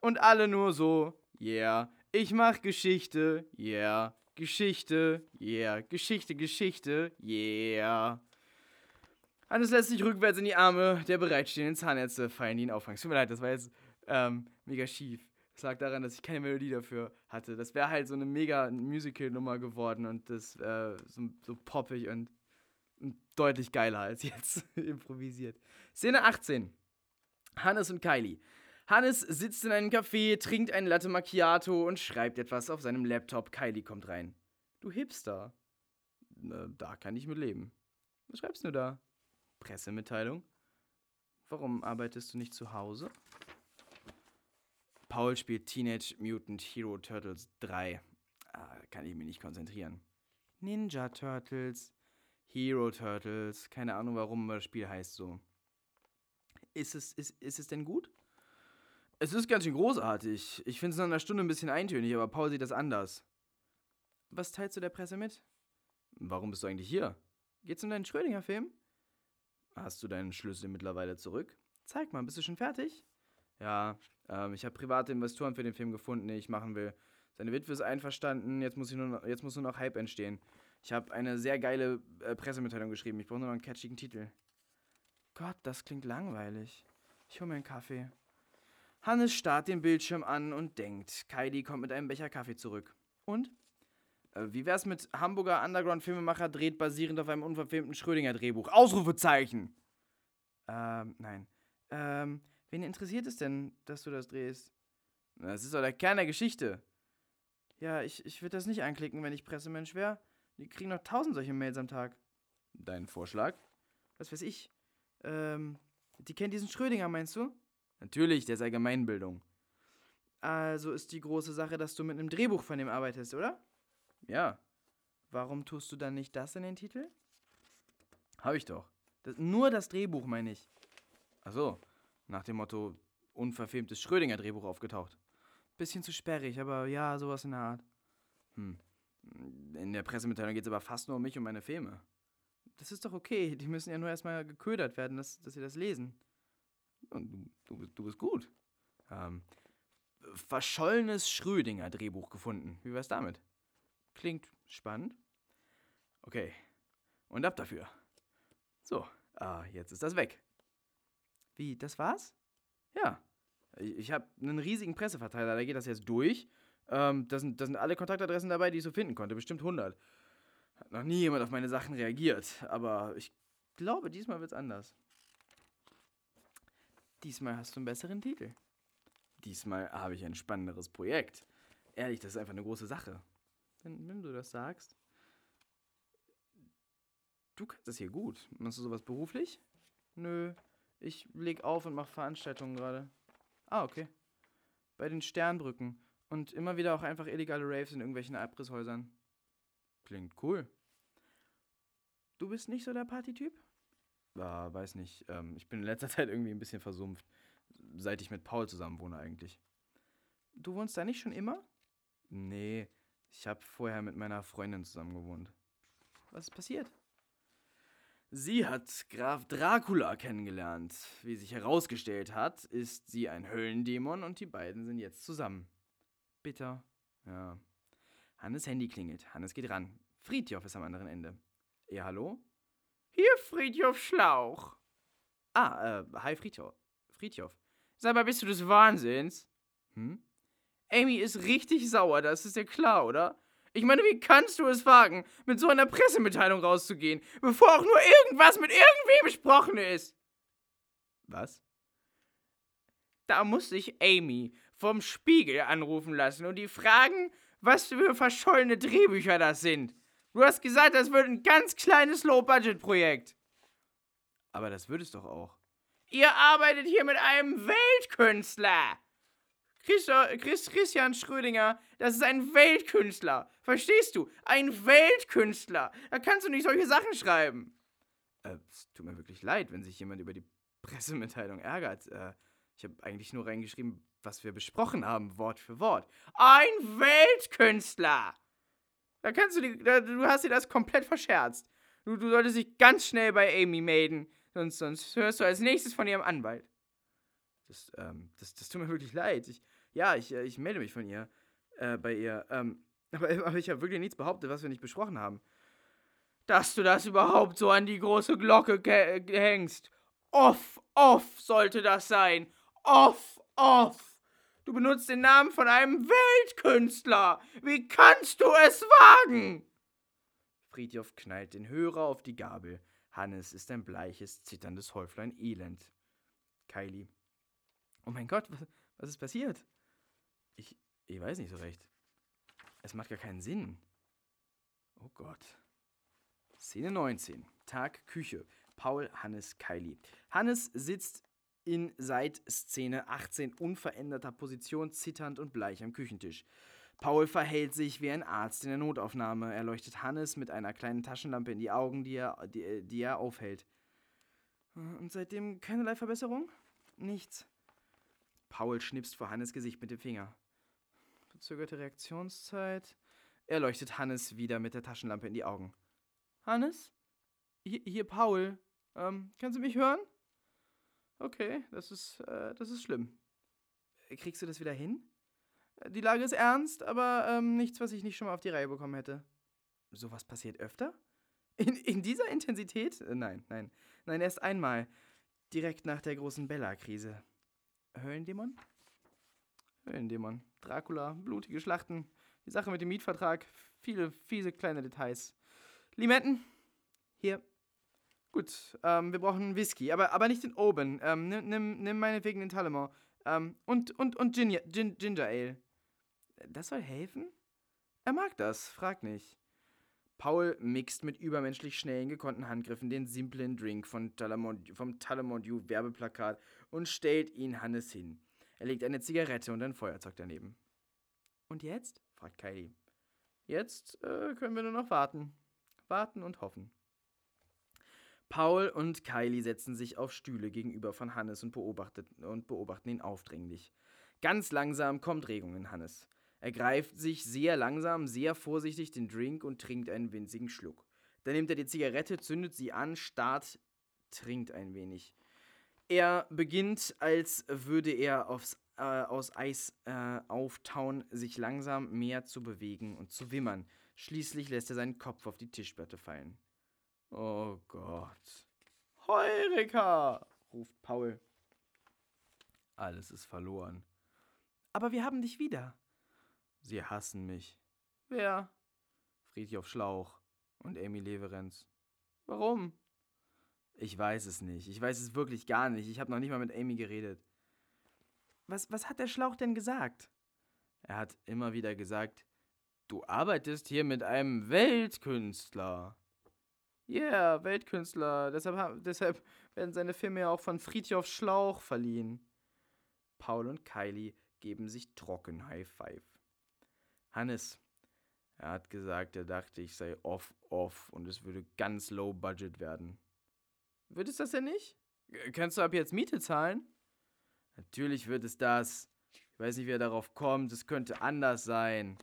Speaker 1: Und alle nur so, yeah. Ich mach Geschichte, yeah. Geschichte, yeah. Geschichte, Geschichte, yeah. Hannes lässt sich rückwärts in die Arme der bereitstehenden Zahnärzte, feiern ihn auffangen. Tut mir leid, das war jetzt ähm, mega schief. Das lag daran, dass ich keine Melodie dafür hatte. Das wäre halt so eine mega Musical-Nummer geworden und das äh, so, so poppig und, und deutlich geiler als <laughs> jetzt improvisiert. Szene 18. Hannes und Kylie. Hannes sitzt in einem Café, trinkt einen Latte Macchiato und schreibt etwas auf seinem Laptop. Kylie kommt rein. Du Hipster. Na, da kann ich mit leben. Was schreibst du da? Pressemitteilung. Warum arbeitest du nicht zu Hause? Paul spielt Teenage Mutant Hero Turtles 3. Ah, kann ich mich nicht konzentrieren. Ninja Turtles. Hero Turtles. Keine Ahnung, warum das Spiel heißt so. Ist es, ist, ist es denn gut? Es ist ganz schön großartig. Ich finde es nach einer Stunde ein bisschen eintönig, aber Paul sieht das anders. Was teilst du der Presse mit? Warum bist du eigentlich hier? Geht's um deinen Schrödinger-Film? Hast du deinen Schlüssel mittlerweile zurück? Zeig mal, bist du schon fertig? Ja, ähm, ich habe private Investoren für den Film gefunden, den ich machen will. Seine Witwe ist einverstanden, jetzt muss, ich nur noch, jetzt muss nur noch Hype entstehen. Ich habe eine sehr geile äh, Pressemitteilung geschrieben. Ich brauche nur noch einen catchigen Titel. Gott, das klingt langweilig. Ich hole mir einen Kaffee. Hannes starrt den Bildschirm an und denkt. Kylie kommt mit einem Becher Kaffee zurück. Und? Äh, wie wär's mit Hamburger Underground-Filmemacher dreht basierend auf einem unverfilmten Schrödinger-Drehbuch? Ausrufezeichen! Ähm, nein. Ähm, wen interessiert es denn, dass du das drehst? Das ist doch der Kern der Geschichte. Ja, ich, ich würde das nicht anklicken, wenn ich Pressemensch wäre. Die kriegen noch tausend solche Mails am Tag. Dein Vorschlag? Was weiß ich. Ähm, die kennt diesen Schrödinger, meinst du? Natürlich, der ist Allgemeinbildung. Also ist die große Sache, dass du mit einem Drehbuch von dem arbeitest, oder? Ja. Warum tust du dann nicht das in den Titel? Hab ich doch. Das, nur das Drehbuch, meine ich. Ach so. Nach dem Motto, unverfilmtes Schrödinger-Drehbuch aufgetaucht. Bisschen zu sperrig, aber ja, sowas in der Art. Hm. In der Pressemitteilung geht es aber fast nur um mich und meine Filme. Das ist doch okay. Die müssen ja nur erstmal geködert werden, dass, dass sie das lesen. Und du, du, bist gut. Ähm, verschollenes Schrödinger-Drehbuch gefunden. Wie wär's damit? Klingt spannend. Okay. Und ab dafür. So, ah, jetzt ist das weg. Wie, das war's? Ja. Ich habe einen riesigen Presseverteiler, da geht das jetzt durch. Ähm, da, sind, da sind alle Kontaktadressen dabei, die ich so finden konnte. Bestimmt 100. Hat noch nie jemand auf meine Sachen reagiert. Aber ich glaube, diesmal wird's anders. Diesmal hast du einen besseren Titel. Diesmal habe ich ein spannenderes Projekt. Ehrlich, das ist einfach eine große Sache. Wenn, wenn du das sagst. Du kannst das hier gut. Machst du sowas beruflich? Nö. Ich leg auf und mache Veranstaltungen gerade. Ah, okay. Bei den Sternbrücken. Und immer wieder auch einfach illegale Raves in irgendwelchen Abrisshäusern. Klingt cool. Du bist nicht so der Partytyp? Ah, weiß nicht. Ähm, ich bin in letzter <laughs> Zeit irgendwie ein bisschen versumpft. Seit ich mit Paul zusammen wohne eigentlich. Du wohnst da nicht schon immer? Nee, ich habe vorher mit meiner Freundin zusammen gewohnt. Was ist passiert? Sie hat Graf Dracula kennengelernt. Wie sich herausgestellt hat, ist sie ein Höllendämon und die beiden sind jetzt zusammen. Bitter. Ja. Hannes Handy klingelt. Hannes geht ran. Friedjof ist am anderen Ende. Ja, hallo? Hier Friedjof Schlauch. Ah, äh, hi Friedjof. Friedjof. Sag mal, bist du des Wahnsinns? Hm? Amy ist richtig sauer, das ist ja klar, oder? Ich meine, wie kannst du es wagen, mit so einer Pressemitteilung rauszugehen, bevor auch nur irgendwas mit irgendwem besprochen ist? Was? Da muss sich Amy vom Spiegel anrufen lassen und die fragen, was für verschollene Drehbücher das sind. Du hast gesagt, das wird ein ganz kleines Low-Budget-Projekt. Aber das wird es doch auch. Ihr arbeitet hier mit einem Weltkünstler. Christ, Christian Schrödinger, das ist ein Weltkünstler. Verstehst du? Ein Weltkünstler. Da kannst du nicht solche Sachen schreiben. Äh, es tut mir wirklich leid, wenn sich jemand über die Pressemitteilung ärgert. Äh, ich habe eigentlich nur reingeschrieben, was wir besprochen haben, Wort für Wort. Ein Weltkünstler! Da kannst du, die, da, du hast dir das komplett verscherzt. Du, du solltest dich ganz schnell bei Amy melden. Sonst, sonst hörst du als nächstes von ihrem Anwalt. Das, ähm, das, das tut mir wirklich leid. Ich, ja, ich, äh, ich melde mich von ihr. Äh, bei ihr. Ähm, <laughs> aber, aber ich habe wirklich nichts behauptet, was wir nicht besprochen haben. Dass du das überhaupt so an die große Glocke hängst. Off, off sollte das sein. Off, off. Du benutzt den Namen von einem Weltkünstler. Wie kannst du es wagen? Friedjof knallt den Hörer auf die Gabel. Hannes ist ein bleiches, zitterndes Häuflein Elend. Kylie. Oh mein Gott, was, was ist passiert? Ich, ich weiß nicht so recht. Es macht gar keinen Sinn. Oh Gott. Szene 19. Tag Küche. Paul, Hannes, Kylie. Hannes sitzt in seit Szene 18 unveränderter Position zitternd und bleich am Küchentisch. Paul verhält sich wie ein Arzt in der Notaufnahme. Er leuchtet Hannes mit einer kleinen Taschenlampe in die Augen, die er, die, die er aufhält. Und seitdem keinerlei Verbesserung? Nichts. Paul schnipst vor Hannes Gesicht mit dem Finger. Verzögerte Reaktionszeit. Er leuchtet Hannes wieder mit der Taschenlampe in die Augen. Hannes? Hier, hier Paul. Ähm, kannst du mich hören? Okay, das ist, äh, das ist schlimm. Kriegst du das wieder hin? Die Lage ist ernst, aber ähm, nichts, was ich nicht schon mal auf die Reihe bekommen hätte. Sowas passiert öfter? In, in dieser Intensität? Äh, nein, nein. Nein, erst einmal. Direkt nach der großen Bella-Krise. Höllendämon? Höllendämon. Dracula, blutige Schlachten, die Sache mit dem Mietvertrag, viele fiese kleine Details. Limetten? Hier. Gut, ähm, wir brauchen Whisky, aber, aber nicht den Oben. Ähm, nimm, nimm, nimm meinetwegen den Talemon. Ähm, und, und, und Ginger, Gin, Ginger Ale. Das soll helfen? Er mag das, frag nicht. Paul mixt mit übermenschlich schnellen, gekonnten Handgriffen den simplen Drink von Talamond, vom Talamondiu Werbeplakat und stellt ihn Hannes hin. Er legt eine Zigarette und ein Feuerzeug daneben. Und jetzt? fragt Kylie. Jetzt äh, können wir nur noch warten. Warten und hoffen. Paul und Kylie setzen sich auf Stühle gegenüber von Hannes und, und beobachten ihn aufdringlich. Ganz langsam kommt Regung in Hannes. Er greift sich sehr langsam, sehr vorsichtig den Drink und trinkt einen winzigen Schluck. Dann nimmt er die Zigarette, zündet sie an, starrt, trinkt ein wenig. Er beginnt, als würde er aufs, äh, aus Eis äh, auftauen, sich langsam mehr zu bewegen und zu wimmern. Schließlich lässt er seinen Kopf auf die Tischplatte fallen. Oh Gott. Heureka! ruft Paul. Alles ist verloren. Aber wir haben dich wieder. Sie hassen mich. Wer? Friedhof Schlauch und Amy Leverenz. Warum? Ich weiß es nicht. Ich weiß es wirklich gar nicht. Ich habe noch nicht mal mit Amy geredet. Was, was hat der Schlauch denn gesagt? Er hat immer wieder gesagt, du arbeitest hier mit einem Weltkünstler. Ja, yeah, Weltkünstler. Deshalb, deshalb werden seine Filme ja auch von Friedhof Schlauch verliehen. Paul und Kylie geben sich trocken High Five. Hannes, er hat gesagt, er dachte, ich sei off-off und es würde ganz low budget werden. Wird es das denn nicht? Kannst du ab jetzt Miete zahlen? Natürlich wird es das. Ich weiß nicht, wie er darauf kommt. Es könnte anders sein.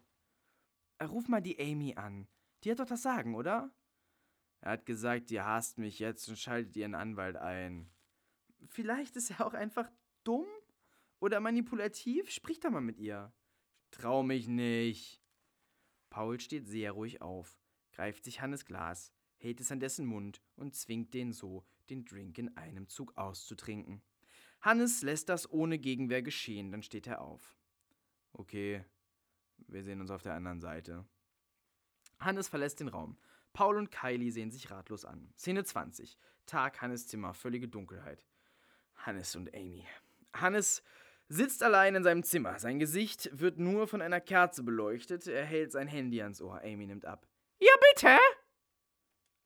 Speaker 1: Äh, ruf mal die Amy an. Die hat doch das Sagen, oder? Er hat gesagt, ihr hasst mich jetzt und schaltet ihren Anwalt ein. Vielleicht ist er auch einfach dumm oder manipulativ. Sprich doch mal mit ihr. Trau mich nicht. Paul steht sehr ruhig auf, greift sich Hannes Glas, hält es an dessen Mund und zwingt den so, den Drink in einem Zug auszutrinken. Hannes lässt das ohne Gegenwehr geschehen, dann steht er auf. Okay, wir sehen uns auf der anderen Seite. Hannes verlässt den Raum. Paul und Kylie sehen sich ratlos an. Szene 20. Tag, Hannes Zimmer, völlige Dunkelheit. Hannes und Amy. Hannes sitzt allein in seinem Zimmer. Sein Gesicht wird nur von einer Kerze beleuchtet. Er hält sein Handy ans Ohr. Amy nimmt ab. Ja, bitte?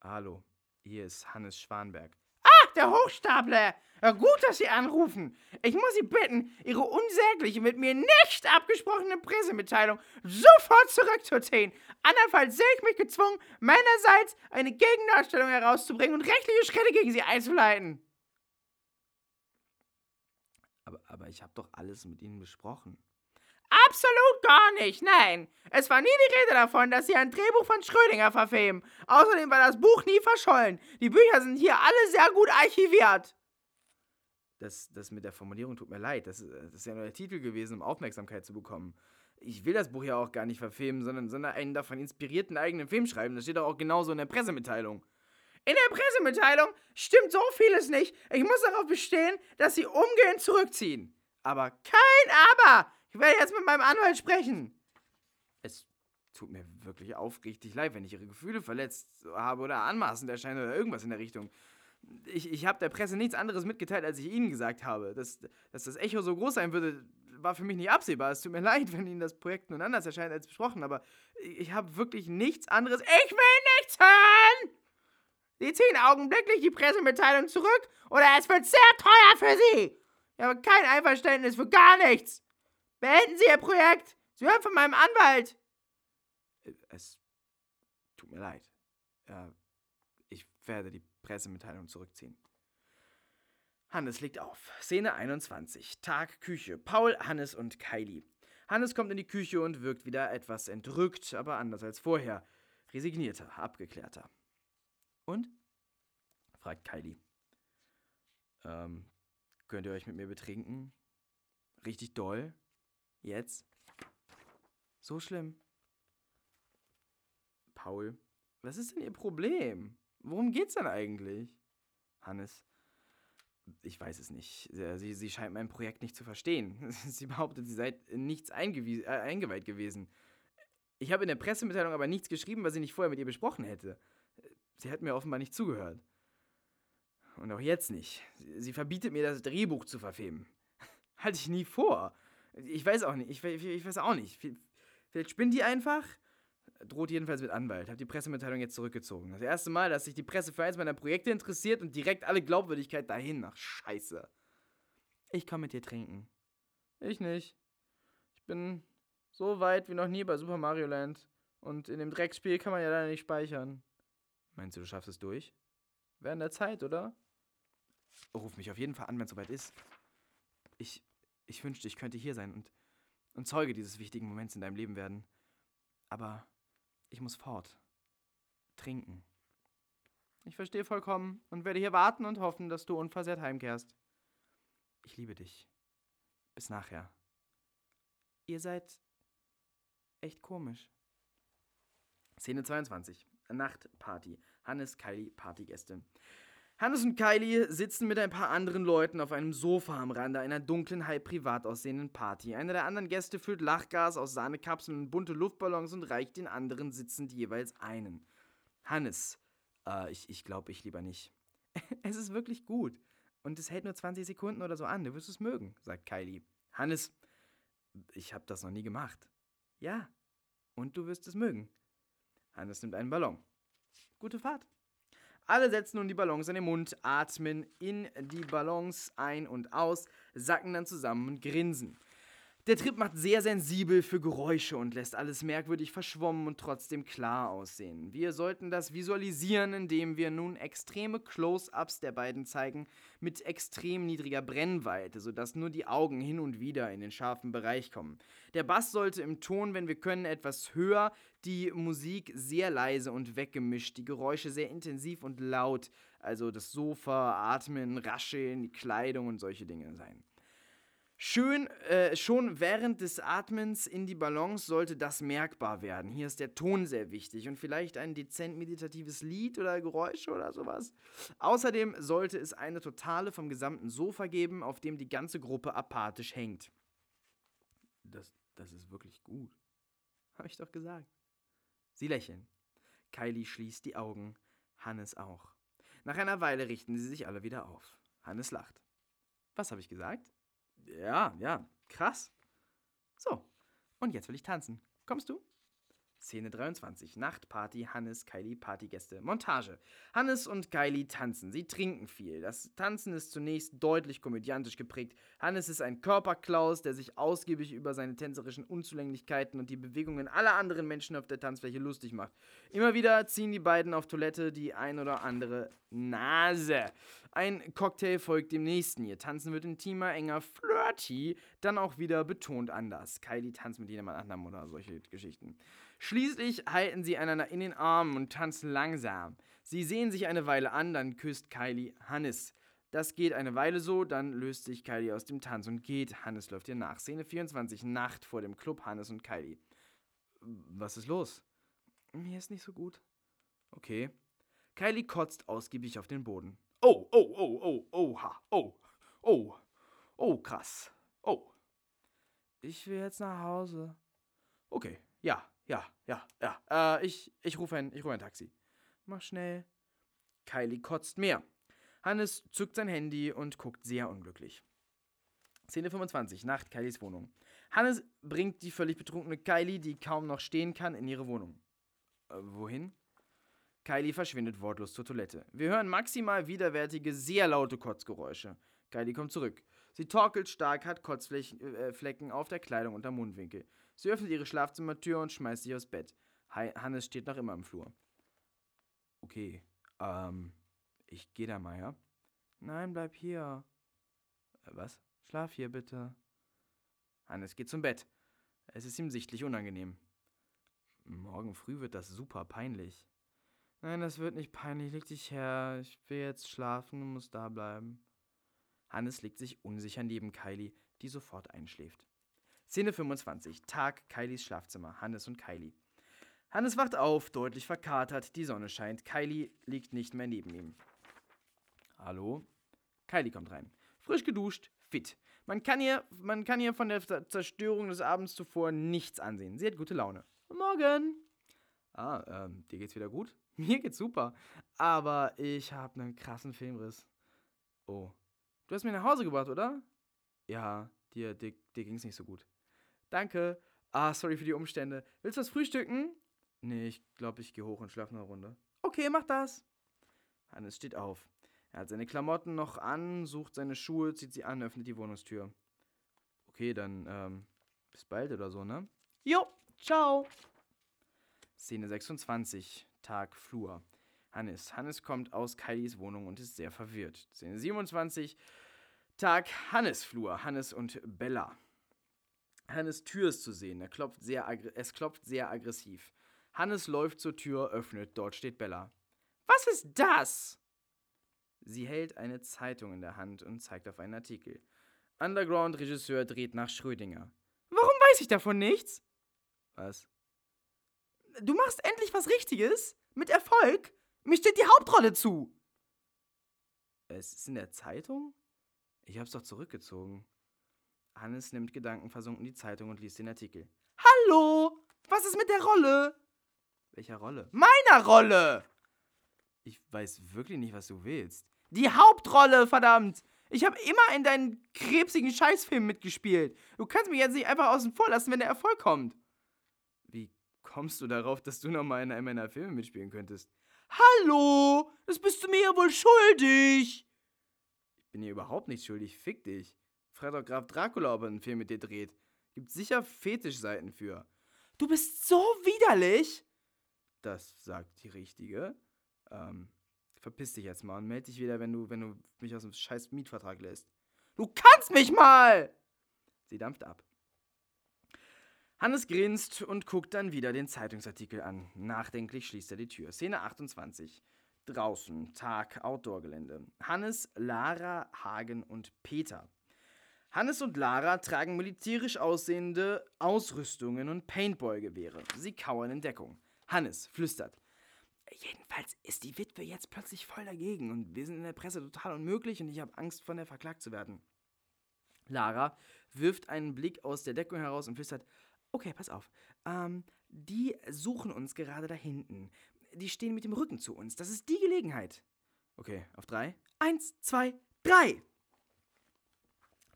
Speaker 1: Hallo, hier ist Hannes Schwanberg.
Speaker 3: Der Hochstapler! Ja, gut, dass Sie anrufen. Ich muss Sie bitten, Ihre unsägliche, mit mir nicht abgesprochene Pressemitteilung sofort zurückzuziehen. Andernfalls sehe ich mich gezwungen, meinerseits eine Gegendarstellung herauszubringen und rechtliche Schritte gegen Sie einzuleiten.
Speaker 1: Aber, aber ich habe doch alles mit Ihnen besprochen.
Speaker 3: Absolut gar nicht, nein. Es war nie die Rede davon, dass Sie ein Drehbuch von Schrödinger verfilmen. Außerdem war das Buch nie verschollen. Die Bücher sind hier alle sehr gut archiviert.
Speaker 1: Das, das mit der Formulierung tut mir leid. Das, das ist ja nur der Titel gewesen, um Aufmerksamkeit zu bekommen. Ich will das Buch ja auch gar nicht verfilmen, sondern, sondern einen davon inspirierten eigenen Film schreiben. Das steht doch auch genauso in der Pressemitteilung.
Speaker 3: In der Pressemitteilung stimmt so vieles nicht. Ich muss darauf bestehen, dass Sie umgehend zurückziehen.
Speaker 1: Aber
Speaker 3: kein Aber! Ich werde jetzt mit meinem Anwalt sprechen.
Speaker 1: Es tut mir wirklich aufrichtig leid, wenn ich Ihre Gefühle verletzt habe oder anmaßend erscheine oder irgendwas in der Richtung. Ich, ich habe der Presse nichts anderes mitgeteilt, als ich Ihnen gesagt habe. Dass, dass das Echo so groß sein würde, war für mich nicht absehbar. Es tut mir leid, <laughs> wenn Ihnen das Projekt nun anders erscheint als besprochen, aber ich habe wirklich nichts anderes.
Speaker 3: Ich will nichts hören! Sie ziehen augenblicklich die Pressemitteilung zurück oder es wird sehr teuer für Sie. Ich habe kein Einverständnis für gar nichts. Beenden Sie Ihr Projekt. Sie hören von meinem Anwalt.
Speaker 1: Es tut mir leid. Ja, ich werde die Pressemitteilung zurückziehen. Hannes legt auf. Szene 21. Tag, Küche. Paul, Hannes und Kylie. Hannes kommt in die Küche und wirkt wieder etwas entrückt, aber anders als vorher. Resignierter, abgeklärter. Und? fragt Kylie. Ähm, könnt ihr euch mit mir betrinken? Richtig doll? Jetzt? So schlimm? Paul, was ist denn Ihr Problem? Worum geht's denn eigentlich? Hannes, ich weiß es nicht. Sie, sie scheint mein Projekt nicht zu verstehen. <laughs> Sie behauptet, sie sei in nichts äh, eingeweiht gewesen. Ich habe in der Pressemitteilung aber nichts geschrieben, was ich nicht vorher mit ihr besprochen hätte. Sie hat mir offenbar nicht zugehört. Und auch jetzt nicht. Sie, verbietet mir, das Drehbuch zu verfilmen. <laughs> Halte ich nie vor. Ich weiß auch nicht. Ich, ich, ich weiß auch nicht. Vielleicht spinnt die einfach droht jedenfalls mit Anwalt. Hab die Pressemitteilung jetzt zurückgezogen. Das erste Mal, dass sich die Presse für eins meiner Projekte interessiert und direkt alle Glaubwürdigkeit dahin. Ach, scheiße. Ich komm mit dir trinken. Ich nicht. Ich bin so weit wie noch nie bei Super Mario Land. Und in dem Dreckspiel kann man ja leider nicht speichern. Meinst du, du schaffst es durch? Während der Zeit, oder? Ruf mich auf jeden Fall an, wenn es soweit ist. Ich, ich wünschte, ich könnte hier sein und, und Zeuge dieses wichtigen Moments in deinem Leben werden. Aber ich muss fort. Trinken. Ich verstehe vollkommen und werde hier warten und hoffen, dass du unversehrt heimkehrst. Ich liebe dich. Bis nachher. Ihr seid echt komisch. Szene 22. Nachtparty. Hannes, Kylie, Partygäste. Hannes und Kylie sitzen mit ein paar anderen Leuten auf einem Sofa am Rande einer dunklen, halb privat aussehenden Party. Einer der anderen Gäste füllt Lachgas aus Sahnekapseln und bunte Luftballons und reicht den anderen sitzend jeweils einen. Hannes, äh, ich, ich glaube, ich lieber nicht. <laughs> es ist wirklich gut. Und es hält nur 20 Sekunden oder so an. Du wirst es mögen, sagt Kylie. Hannes, ich habe das noch nie gemacht. Ja, und du wirst es mögen. Hannes nimmt einen Ballon. Gute Fahrt. Alle setzen nun die Ballons in den Mund, atmen in die Ballons ein und aus, sacken dann zusammen und grinsen. Der Trip macht sehr sensibel für Geräusche und lässt alles merkwürdig verschwommen und trotzdem klar aussehen. Wir sollten das visualisieren, indem wir nun extreme Close-ups der beiden zeigen mit extrem niedriger Brennweite, sodass nur die Augen hin und wieder in den scharfen Bereich kommen. Der Bass sollte im Ton, wenn wir können, etwas höher, die Musik sehr leise und weggemischt, die Geräusche sehr intensiv und laut, also das Sofa, Atmen, Rascheln, die Kleidung und solche Dinge sein. Schön, äh, schon während des Atmens in die Balance sollte das merkbar werden. Hier ist der Ton sehr wichtig und vielleicht ein dezent meditatives Lied oder Geräusche oder sowas. Außerdem sollte es eine totale vom gesamten Sofa geben, auf dem die ganze Gruppe apathisch hängt. Das, das ist wirklich gut. Hab ich doch gesagt. Sie lächeln. Kylie schließt die Augen, Hannes auch. Nach einer Weile richten sie sich alle wieder auf. Hannes lacht. Was habe ich gesagt? Ja, ja, krass. So, und jetzt will ich tanzen. Kommst du? Szene 23. Nachtparty, Hannes, Kylie, Partygäste. Montage. Hannes und Kylie tanzen. Sie trinken viel. Das Tanzen ist zunächst deutlich komödiantisch geprägt. Hannes ist ein Körperklaus, der sich ausgiebig über seine tänzerischen Unzulänglichkeiten und die Bewegungen aller anderen Menschen auf der Tanzfläche lustig macht. Immer wieder ziehen die beiden auf Toilette die ein oder andere Nase. Ein Cocktail folgt dem nächsten. Ihr Tanzen wird intimer, enger, flirt Party dann auch wieder betont anders. Kylie tanzt mit jemand anderem oder solche Geschichten. Schließlich halten sie einander in den Armen und tanzen langsam. Sie sehen sich eine Weile an, dann küsst Kylie Hannes. Das geht eine Weile so, dann löst sich Kylie aus dem Tanz und geht. Hannes läuft ihr nach. Szene 24, Nacht vor dem Club Hannes und Kylie. Was ist los? Mir ist nicht so gut. Okay. Kylie kotzt ausgiebig auf den Boden. Oh, oh, oh, oh, oha, oh, oh, oh, krass, oh. Ich will jetzt nach Hause. Okay, ja, ja, ja, ja. Äh, ich, ich rufe ein, ruf ein Taxi. Mach schnell. Kylie kotzt mehr. Hannes zückt sein Handy und guckt sehr unglücklich. Szene 25, Nacht, Kylies Wohnung. Hannes bringt die völlig betrunkene Kylie, die kaum noch stehen kann, in ihre Wohnung. Äh, wohin? Kylie verschwindet wortlos zur Toilette. Wir hören maximal widerwärtige, sehr laute Kotzgeräusche. Kylie kommt zurück. Sie torkelt stark, hat Kotzflecken äh, auf der Kleidung und am Mundwinkel. Sie öffnet ihre Schlafzimmertür und schmeißt sich aufs Bett. Hannes steht noch immer im Flur. Okay, ähm, ich geh da mal, ja? Nein, bleib hier. Äh, was? Schlaf hier bitte. Hannes geht zum Bett. Es ist ihm sichtlich unangenehm. Morgen früh wird das super peinlich. Nein, das wird nicht peinlich. Leg dich her. Ich will jetzt schlafen und muss da bleiben. Hannes legt sich unsicher neben Kylie, die sofort einschläft. Szene 25. Tag, Kylies Schlafzimmer. Hannes und Kylie. Hannes wacht auf, deutlich verkatert. Die Sonne scheint. Kylie liegt nicht mehr neben ihm. Hallo? Kylie kommt rein. Frisch geduscht, fit. Man kann ihr, man kann ihr von der Zerstörung des Abends zuvor nichts ansehen. Sie hat gute Laune. Morgen. Ah, ähm, dir geht's wieder gut? <laughs> Mir geht's super. Aber ich habe einen krassen Filmriss. Oh. Du hast mich nach Hause gebracht, oder? Ja, dir, dir, dir ging's nicht so gut. Danke. Ah, sorry für die Umstände. Willst du was frühstücken? Nee, ich glaube, ich gehe hoch und schlafe eine Runde. Okay, mach das. Hannes steht auf. Er hat seine Klamotten noch an, sucht seine Schuhe, zieht sie an, öffnet die Wohnungstür. Okay, dann, ähm, bis bald oder so, ne? Jo, ciao. Szene 26, Tag Flur. Hannes. Hannes kommt aus Kylies Wohnung und ist sehr verwirrt. Szene 27, Tag Hannes Flur. Hannes und Bella. Hannes Tür ist zu sehen. Er klopft sehr es klopft sehr aggressiv. Hannes läuft zur Tür, öffnet. Dort steht Bella. Was ist das? Sie hält eine Zeitung in der Hand und zeigt auf einen Artikel. Underground-Regisseur dreht nach Schrödinger. Warum weiß ich davon nichts? Was? Du machst endlich was Richtiges? Mit Erfolg? Mir steht die Hauptrolle zu. Es ist in der Zeitung? Ich hab's doch zurückgezogen. Hannes nimmt gedankenversunken die Zeitung und liest den Artikel. Hallo! Was ist mit der Rolle? Welcher Rolle? Meiner Rolle! Ich weiß wirklich nicht, was du willst. Die Hauptrolle, verdammt! Ich habe immer in deinen krebsigen Scheißfilmen mitgespielt. Du kannst mich jetzt nicht einfach außen vor lassen, wenn der Erfolg kommt. Wie kommst du darauf, dass du nochmal in einem meiner Filme mitspielen könntest? Hallo! Das bist du mir ja wohl schuldig! Ich bin dir überhaupt nicht schuldig, fick dich. Doch Graf Dracula, ob er einen Film mit dir dreht. Gibt sicher Fetischseiten für. Du bist so widerlich! Das sagt die Richtige. Ähm, verpiss dich jetzt mal und melde dich wieder, wenn du, wenn du mich aus dem scheiß Mietvertrag lässt. Du kannst mich mal! Sie dampft ab. Hannes grinst und guckt dann wieder den Zeitungsartikel an. Nachdenklich schließt er die Tür. Szene 28. Draußen, Tag, Outdoor-Gelände. Hannes, Lara, Hagen und Peter. Hannes und Lara tragen militärisch aussehende Ausrüstungen und Paintball-Gewehre. Sie kauern in Deckung. Hannes flüstert. Jedenfalls ist die Witwe jetzt plötzlich voll dagegen und wir sind in der Presse total unmöglich und ich habe Angst, von der verklagt zu werden. Lara wirft einen Blick aus der Deckung heraus und flüstert, Okay, pass auf. Ähm, die suchen uns gerade da hinten. Die stehen mit dem Rücken zu uns. Das ist die Gelegenheit. Okay, auf drei. Eins, zwei, drei!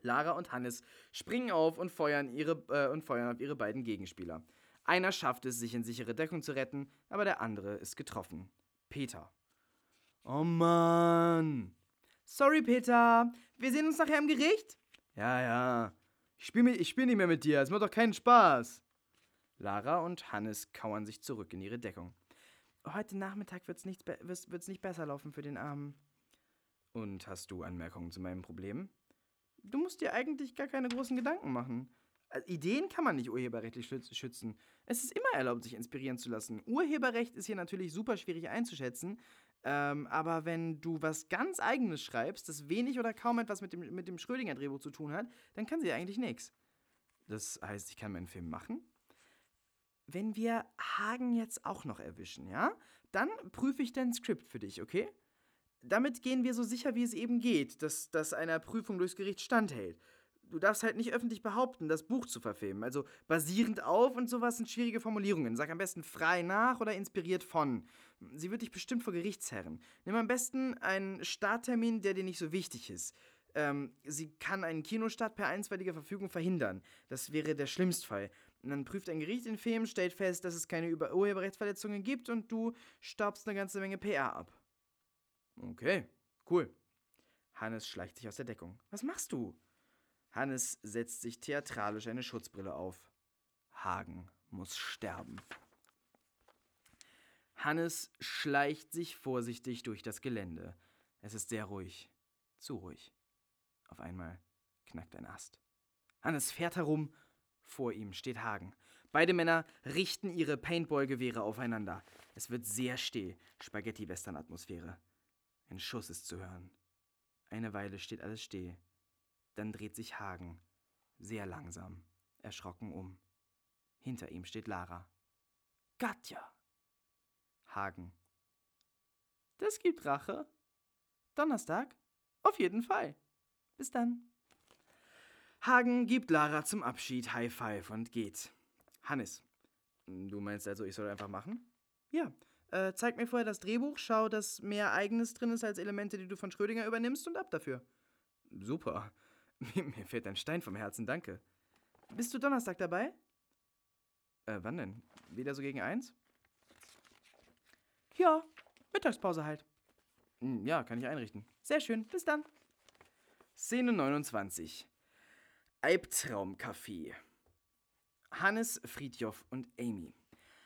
Speaker 1: Lara und Hannes springen auf und feuern, ihre, äh, und feuern auf ihre beiden Gegenspieler. Einer schafft es, sich in sichere Deckung zu retten, aber der andere ist getroffen. Peter. Oh Mann. Sorry, Peter. Wir sehen uns nachher im Gericht? Ja, ja. Ich spiele spiel nicht mehr mit dir, es macht doch keinen Spaß. Lara und Hannes kauern sich zurück in ihre Deckung. Heute Nachmittag wird's nicht, wird's nicht besser laufen für den Armen. Und hast du Anmerkungen zu meinem Problem? Du musst dir eigentlich gar keine großen Gedanken machen. Also, Ideen kann man nicht urheberrechtlich schützen. Es ist immer erlaubt, sich inspirieren zu lassen. Urheberrecht ist hier natürlich super schwierig einzuschätzen. Ähm, aber wenn du was ganz Eigenes schreibst, das wenig oder kaum etwas mit dem, mit dem Schrödinger-Drehbuch zu tun hat, dann kann sie eigentlich nichts. Das heißt, ich kann meinen Film machen. Wenn wir Hagen jetzt auch noch erwischen, ja, dann prüfe ich dein Skript für dich, okay? Damit gehen wir so sicher, wie es eben geht, dass das einer Prüfung durchs Gericht standhält. Du darfst halt nicht öffentlich behaupten, das Buch zu verfilmen. Also basierend auf und sowas sind schwierige Formulierungen. Sag am besten frei nach oder inspiriert von. Sie wird dich bestimmt vor Gerichtsherren. Nimm am besten einen Starttermin, der dir nicht so wichtig ist. Ähm, sie kann einen Kinostart per einstweiliger Verfügung verhindern. Das wäre der Schlimmstfall. Und dann prüft ein Gericht den Film, stellt fest, dass es keine Urheberrechtsverletzungen gibt und du staubst eine ganze Menge PR ab. Okay, cool. Hannes schleicht sich aus der Deckung. Was machst du? Hannes setzt sich theatralisch eine Schutzbrille auf. Hagen muss sterben. Hannes schleicht sich vorsichtig durch das Gelände. Es ist sehr ruhig. Zu ruhig. Auf einmal knackt ein Ast. Hannes fährt herum. Vor ihm steht Hagen. Beide Männer richten ihre Paintball-Gewehre aufeinander. Es wird sehr still. Spaghetti-Western-Atmosphäre. Ein Schuss ist zu hören. Eine Weile steht alles still. Dann dreht sich Hagen, sehr langsam, erschrocken um. Hinter ihm steht Lara. Katja! Hagen. Das gibt Rache. Donnerstag? Auf jeden Fall. Bis dann. Hagen gibt Lara zum Abschied High Five und geht. Hannes. Du meinst also, ich soll einfach machen? Ja. Äh, zeig mir vorher das Drehbuch, schau, dass mehr Eigenes drin ist als Elemente, die du von Schrödinger übernimmst und ab dafür. Super. <laughs> Mir fällt ein Stein vom Herzen, danke. Bist du Donnerstag dabei? Äh, wann denn? Wieder so gegen eins? Ja, Mittagspause halt. Hm, ja, kann ich einrichten. Sehr schön, bis dann. Szene 29. Albtraumcafé. Hannes, Friedjof und Amy.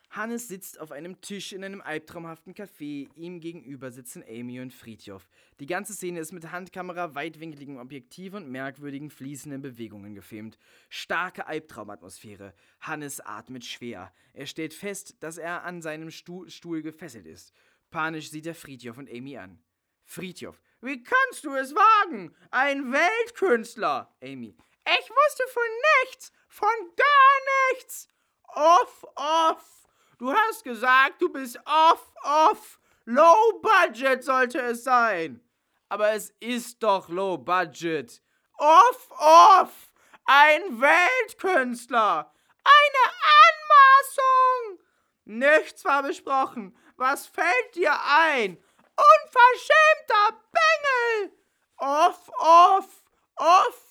Speaker 1: Hannes sitzt auf einem Tisch in einem albtraumhaften Café. Ihm gegenüber sitzen Amy und Friedjof. Die ganze Szene ist mit Handkamera, weitwinkligem Objektiv und merkwürdigen fließenden Bewegungen gefilmt. Starke Albtraumatmosphäre. Hannes atmet schwer. Er stellt fest, dass er an seinem Stuhl, Stuhl gefesselt ist. Panisch sieht er Friedjof und Amy an. Friedjof. Wie kannst du es wagen? Ein Weltkünstler! Amy. Ich wusste von nichts! Von gar nichts! Off, off! Du hast gesagt, du bist off, off. Low Budget sollte es sein. Aber es ist doch Low Budget. Off, off. Ein Weltkünstler. Eine Anmaßung. Nichts war besprochen. Was fällt dir ein? Unverschämter Bengel. Off, off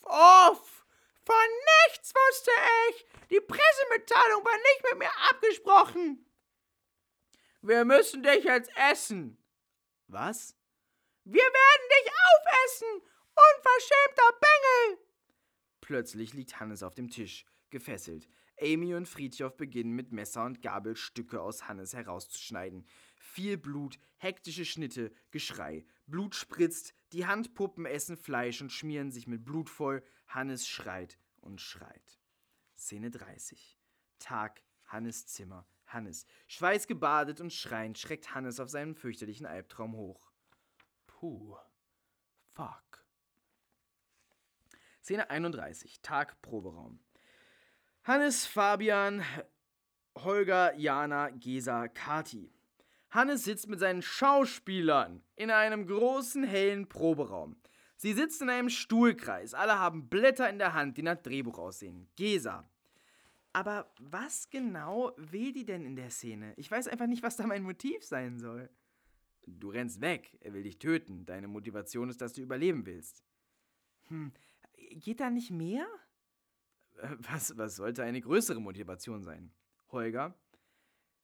Speaker 1: off. Von nichts wusste ich. Die Pressemitteilung war nicht mit mir abgesprochen. Wir müssen dich jetzt essen. Was? Wir werden dich aufessen, unverschämter Bengel. Plötzlich liegt Hannes auf dem Tisch, gefesselt. Amy und Friedhof beginnen mit Messer und Gabel Stücke aus Hannes herauszuschneiden. Viel Blut, hektische Schnitte, Geschrei. Blut spritzt, die Handpuppen essen Fleisch und schmieren sich mit Blut voll. Hannes schreit und schreit. Szene 30. Tag, Hannes Zimmer. Hannes. Schweißgebadet und schreiend schreckt Hannes auf seinen fürchterlichen Albtraum hoch. Puh. Fuck. Szene 31. Tag, Proberaum. Hannes, Fabian, Holger, Jana, Gesa, Kati. Hannes sitzt mit seinen Schauspielern in einem großen, hellen Proberaum. Sie sitzen in einem Stuhlkreis. Alle haben Blätter in der Hand, die nach Drehbuch aussehen. Gesa. Aber was genau will die denn in der Szene? Ich weiß einfach nicht, was da mein Motiv sein soll. Du rennst weg. Er will dich töten. Deine Motivation ist, dass du überleben willst. Hm, geht da nicht mehr? Äh, was, was sollte eine größere Motivation sein? Holger?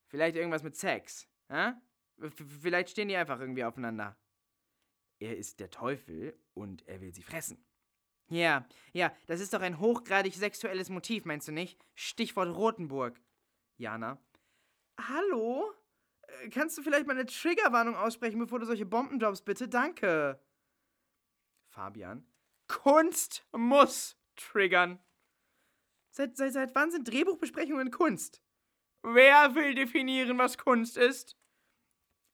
Speaker 1: Vielleicht irgendwas mit Sex. Hä? Vielleicht stehen die einfach irgendwie aufeinander er ist der Teufel und er will sie fressen. Ja, ja, das ist doch ein hochgradig sexuelles Motiv, meinst du nicht? Stichwort Rotenburg. Jana. Hallo? Äh, kannst du vielleicht mal eine Triggerwarnung aussprechen, bevor du solche Bomben droppst, bitte? Danke. Fabian. Kunst muss triggern. Seit, seit, seit wann sind Drehbuchbesprechungen Kunst? Wer will definieren, was Kunst ist?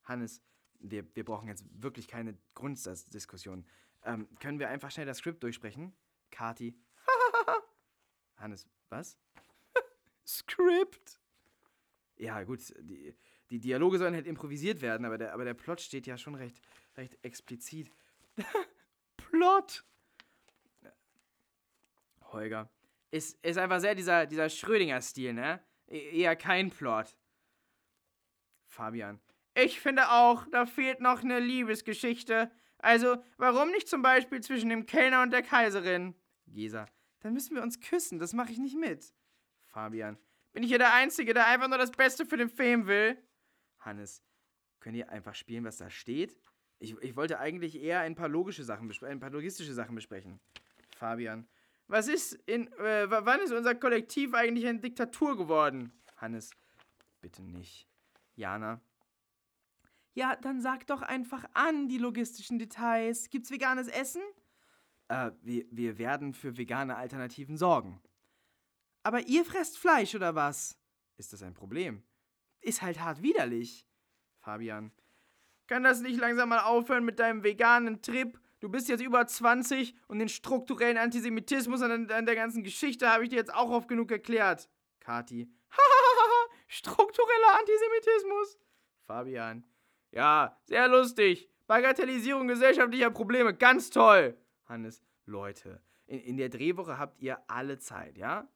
Speaker 1: Hannes, wir, wir brauchen jetzt wirklich keine Grundsatzdiskussion. Ähm, können wir einfach schnell das Skript durchsprechen? Kati. <laughs> Hannes, was? <laughs> Skript? Ja, gut, die, die Dialoge sollen halt improvisiert werden, aber der, aber der Plot steht ja schon recht, recht explizit. <laughs> Plot! Holger. Ist, ist einfach sehr dieser, dieser Schrödinger-Stil, ne? E eher kein Plot. Fabian. Ich finde auch, da fehlt noch eine Liebesgeschichte. Also, warum nicht zum Beispiel zwischen dem Kellner und der Kaiserin? Gesa. Dann müssen wir uns küssen, das mache ich nicht mit. Fabian. Bin ich hier der Einzige, der einfach nur das Beste für den Film will? Hannes. Könnt ihr einfach spielen, was da steht? Ich, ich wollte eigentlich eher ein paar logische Sachen ein paar logistische Sachen besprechen. Fabian. Was ist in. Äh, wann ist unser Kollektiv eigentlich eine Diktatur geworden? Hannes. Bitte nicht. Jana. Ja, dann sag doch einfach an die logistischen Details. Gibt's veganes Essen? Äh, wir, wir werden für vegane Alternativen sorgen. Aber ihr fresst Fleisch oder was? Ist das ein Problem? Ist halt hart widerlich. Fabian. Kann das nicht langsam mal aufhören mit deinem veganen Trip? Du bist jetzt über 20 und den strukturellen Antisemitismus an, an der ganzen Geschichte habe ich dir jetzt auch oft genug erklärt. Kati. <laughs> struktureller Antisemitismus. Fabian. Ja, sehr lustig. Bagatellisierung gesellschaftlicher Probleme, ganz toll. Hannes. Leute, in, in der Drehwoche habt ihr alle Zeit, ja?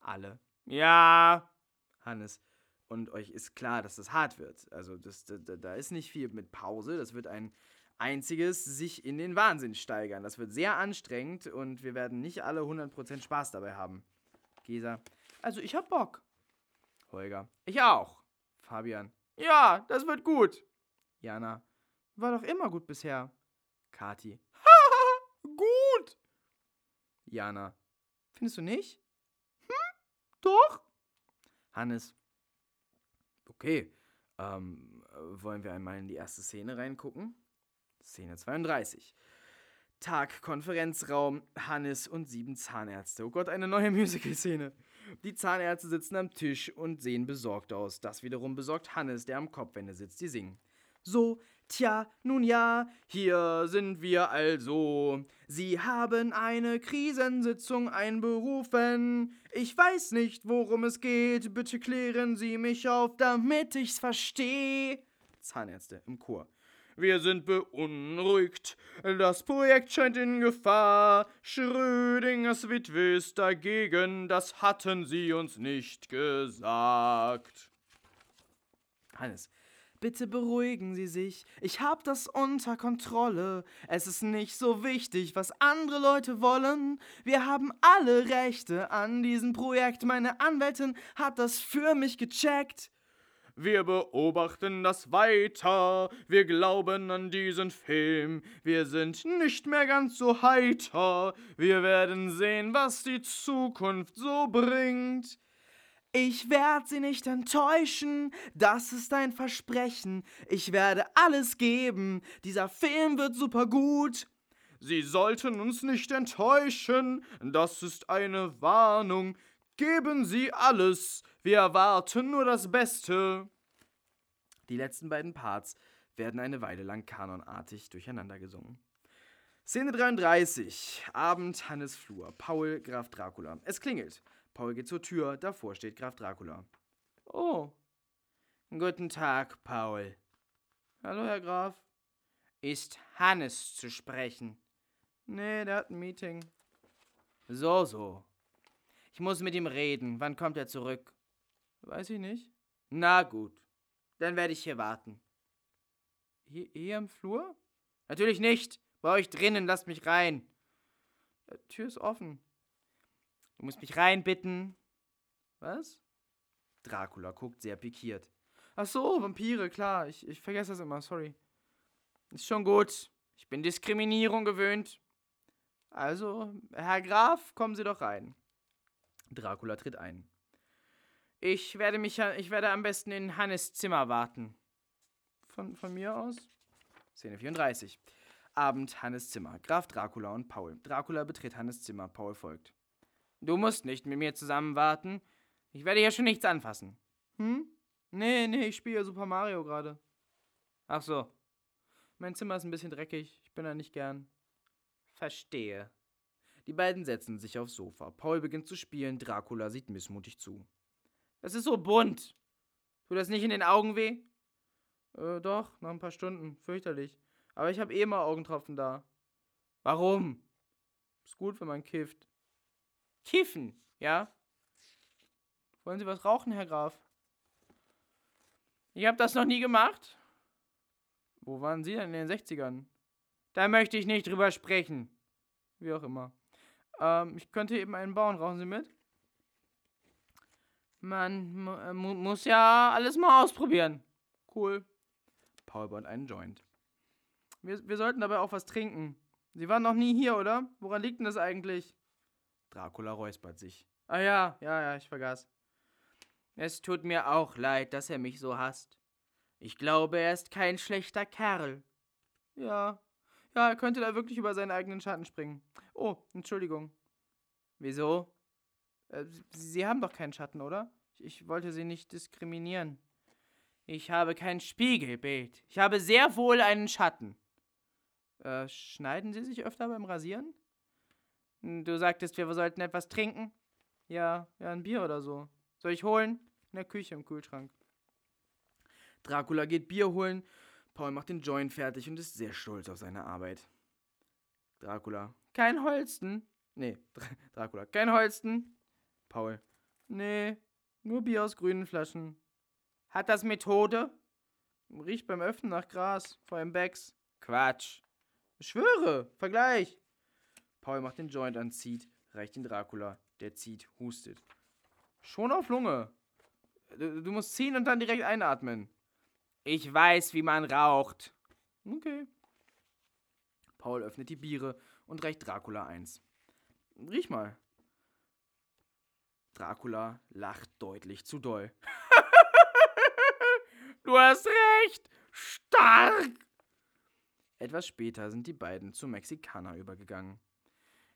Speaker 1: Alle. Ja. Hannes. Und euch ist klar, dass das hart wird. Also, das, da, da ist nicht viel mit Pause. Das wird ein einziges sich in den Wahnsinn steigern. Das wird sehr anstrengend und wir werden nicht alle 100% Spaß dabei haben. Gesa. Also ich hab Bock. Holger. Ich auch. Fabian. Ja, das wird gut. Jana. War doch immer gut bisher. Kati. <laughs> gut. Jana. Findest du nicht? Hm? Doch. Hannes. Okay. Ähm, wollen wir einmal in die erste Szene reingucken? Szene 32. Tag, Konferenzraum, Hannes und sieben Zahnärzte. Oh Gott, eine neue <laughs> Musical-Szene. Die Zahnärzte sitzen am Tisch und sehen besorgt aus. Das wiederum besorgt Hannes, der am Kopfwände sitzt, die singen. So, tja, nun ja, hier sind wir also. Sie haben eine Krisensitzung einberufen. Ich weiß nicht, worum es geht. Bitte klären Sie mich auf, damit ich's verstehe. Zahnärzte im Chor. Wir sind beunruhigt. Das Projekt scheint in Gefahr. Schrödingers Witwe ist dagegen. Das hatten Sie uns nicht gesagt. Hannes. Bitte beruhigen Sie sich. Ich hab das unter Kontrolle. Es ist nicht so wichtig, was andere Leute wollen. Wir haben alle Rechte an diesem Projekt. Meine Anwältin hat das für mich gecheckt. Wir beobachten das weiter, wir glauben an diesen Film, wir sind nicht mehr ganz so heiter, wir werden sehen, was die Zukunft so bringt. Ich werde sie nicht enttäuschen, das ist ein Versprechen, ich werde alles geben, dieser Film wird super gut. Sie sollten uns nicht enttäuschen, das ist eine Warnung, Geben Sie alles, wir erwarten nur das Beste. Die letzten beiden Parts werden eine Weile lang kanonartig durcheinander gesungen. Szene 33. Abend, Hannes Flur. Paul, Graf Dracula. Es klingelt. Paul geht zur Tür. Davor steht Graf Dracula. Oh. Guten Tag, Paul. Hallo, Herr Graf. Ist Hannes zu sprechen? Nee, der hat ein Meeting. So, so. Ich muss mit ihm reden. Wann kommt er zurück? Weiß ich nicht. Na gut. Dann werde ich hier warten. Hier, hier im Flur? Natürlich nicht. Bei euch drinnen, lasst mich rein. Die Tür ist offen. Du musst mich reinbitten. Was? Dracula guckt sehr pikiert. Ach so, Vampire, klar. Ich, ich vergesse das immer, sorry. Ist schon gut. Ich bin Diskriminierung gewöhnt. Also, Herr Graf, kommen Sie doch rein. Dracula tritt ein. Ich werde mich ich werde am besten in Hannes Zimmer warten. Von, von mir aus? Szene 34. Abend Hannes Zimmer. Graf Dracula und Paul. Dracula betritt Hannes Zimmer. Paul folgt. Du musst nicht mit mir zusammen warten. Ich werde hier schon nichts anfassen. Hm? Nee, nee, ich spiele Super Mario gerade. Ach so. Mein Zimmer ist ein bisschen dreckig. Ich bin da nicht gern. Verstehe. Die beiden setzen sich aufs Sofa. Paul beginnt zu spielen. Dracula sieht missmutig zu. Es ist so bunt. Tut das nicht in den Augen weh? Äh, doch, nach ein paar Stunden. Fürchterlich. Aber ich habe eh immer Augentropfen da. Warum? Ist gut, wenn man kifft. Kiffen, ja? Wollen Sie was rauchen, Herr Graf? Ich habe das noch nie gemacht. Wo waren Sie denn in den 60ern? Da möchte ich nicht drüber sprechen. Wie auch immer. Ähm, ich könnte eben einen bauen. Rauchen Sie mit? Man mu äh, mu muss ja alles mal ausprobieren. Cool. Paul baut einen Joint. Wir, wir sollten dabei auch was trinken. Sie waren noch nie hier, oder? Woran liegt denn das eigentlich? Dracula räuspert sich. Ah ja, ja, ja, ich vergaß. Es tut mir auch leid, dass er mich so hasst. Ich glaube, er ist kein schlechter Kerl. Ja, ja, er könnte da wirklich über seinen eigenen Schatten springen. Oh, Entschuldigung. Wieso? Äh, Sie haben doch keinen Schatten, oder? Ich wollte Sie nicht diskriminieren. Ich habe kein Spiegelbild. Ich habe sehr wohl einen Schatten. Äh, schneiden Sie sich öfter beim Rasieren? Du sagtest, wir sollten etwas trinken? Ja, ja, ein Bier oder so. Soll ich holen? In der Küche im Kühlschrank. Dracula geht Bier holen. Paul macht den Joint fertig und ist sehr stolz auf seine Arbeit. Dracula. Kein Holsten. Nee, <laughs> Dracula. Kein Holsten. Paul. Nee, nur Bier aus grünen Flaschen. Hat das Methode? Riecht beim Öffnen nach Gras, vor allem Becks. Quatsch. Ich schwöre, Vergleich. Paul macht den Joint an, zieht, reicht ihn Dracula. Der zieht, hustet. Schon auf Lunge. Du, du musst ziehen und dann direkt einatmen. Ich weiß, wie man raucht. Okay. Paul öffnet die Biere und reicht Dracula eins. Riech mal. Dracula lacht deutlich zu doll. <laughs> du hast recht. Stark. Etwas später sind die beiden zu Mexikaner übergegangen.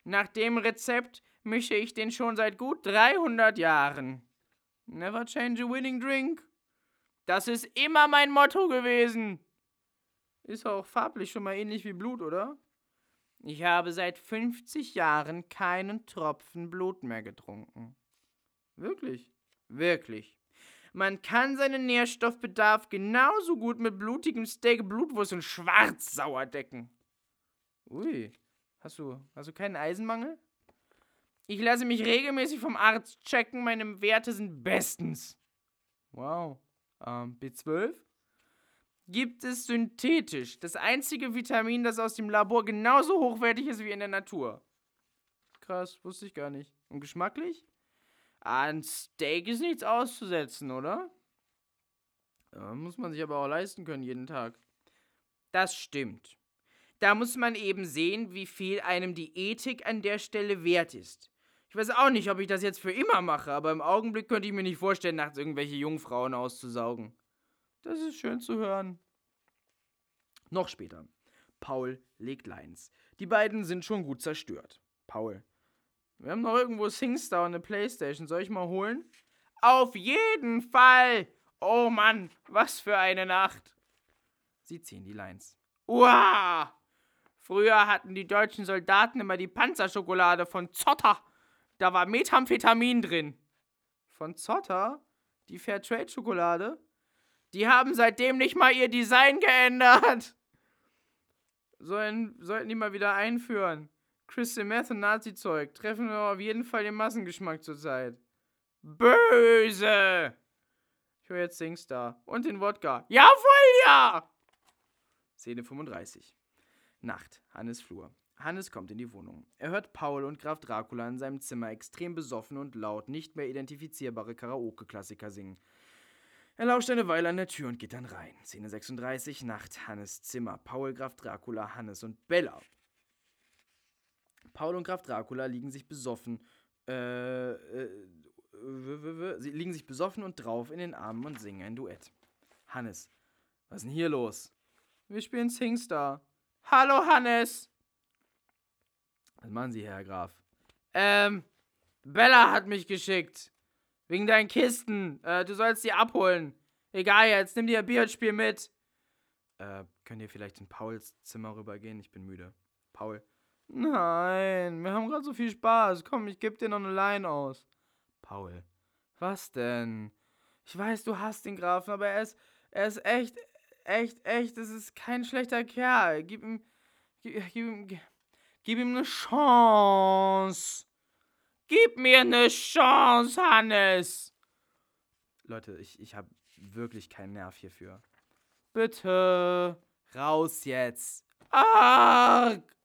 Speaker 1: Nach dem Rezept mische ich den schon seit gut 300 Jahren. Never change a winning drink. Das ist immer mein Motto gewesen. Ist auch farblich schon mal ähnlich wie Blut, oder? Ich habe seit 50 Jahren keinen Tropfen Blut mehr getrunken. Wirklich? Wirklich. Man kann seinen Nährstoffbedarf genauso gut mit blutigem Steak, Blutwurst und Schwarzsauer decken. Ui, hast du, hast du keinen Eisenmangel? Ich lasse mich regelmäßig vom Arzt checken, meine Werte sind bestens. Wow. Ähm, B12? Gibt es synthetisch. Das einzige Vitamin, das aus dem Labor genauso hochwertig ist wie in der Natur. Krass, wusste ich gar nicht. Und geschmacklich? An Steak ist nichts auszusetzen, oder? Ja, muss man sich aber auch leisten können jeden Tag. Das stimmt. Da muss man eben sehen, wie viel einem die Ethik an der Stelle wert ist. Ich weiß auch nicht, ob ich das jetzt für immer mache, aber im Augenblick könnte ich mir nicht vorstellen, nachts irgendwelche Jungfrauen auszusaugen. Das ist schön zu hören. Noch später. Paul legt Lines. Die beiden sind schon gut zerstört. Paul. Wir haben noch irgendwo SingStar und eine Playstation. Soll ich mal holen? Auf jeden Fall! Oh Mann, was für eine Nacht! Sie ziehen die Lines. Uah! Früher hatten die deutschen Soldaten immer die Panzerschokolade von Zotter. Da war Methamphetamin drin. Von Zotter? Die Fairtrade-Schokolade? Die haben seitdem nicht mal ihr Design geändert. Sollen, sollten die mal wieder einführen. Crystal Meth und Nazi-Zeug treffen wir auf jeden Fall den Massengeschmack zurzeit. Böse! Ich höre jetzt Singstar. Und den Wodka. Jawohl, ja! Szene 35. Nacht. Hannes Flur. Hannes kommt in die Wohnung. Er hört Paul und Graf Dracula in seinem Zimmer extrem besoffen und laut nicht mehr identifizierbare Karaoke-Klassiker singen. Er lauscht eine Weile an der Tür und geht dann rein. Szene 36, Nacht, Hannes Zimmer. Paul, Graf Dracula, Hannes und Bella. Paul und Graf Dracula liegen sich besoffen, äh, äh, sie liegen sich besoffen und drauf in den Armen und singen ein Duett. Hannes, was ist denn hier los? Wir spielen Singstar.
Speaker 3: Hallo, Hannes.
Speaker 1: Was machen Sie, Herr Graf?
Speaker 3: Ähm, Bella hat mich geschickt. Wegen deinen Kisten. Äh, du sollst die abholen. Egal jetzt, nimm dir ein Bierspiel mit.
Speaker 1: Äh, könnt ihr vielleicht in Pauls Zimmer rübergehen? Ich bin müde. Paul.
Speaker 3: Nein, wir haben gerade so viel Spaß. Komm, ich geb dir noch eine Line aus.
Speaker 1: Paul.
Speaker 3: Was denn? Ich weiß, du hast den Grafen, aber er ist, er ist echt, echt, echt, es ist kein schlechter Kerl. Gib ihm, gib, gib ihm, gib ihm eine Chance. Gib mir eine Chance, Hannes.
Speaker 1: Leute, ich, ich habe wirklich keinen Nerv hierfür.
Speaker 3: Bitte.
Speaker 1: Raus jetzt!
Speaker 3: Arg.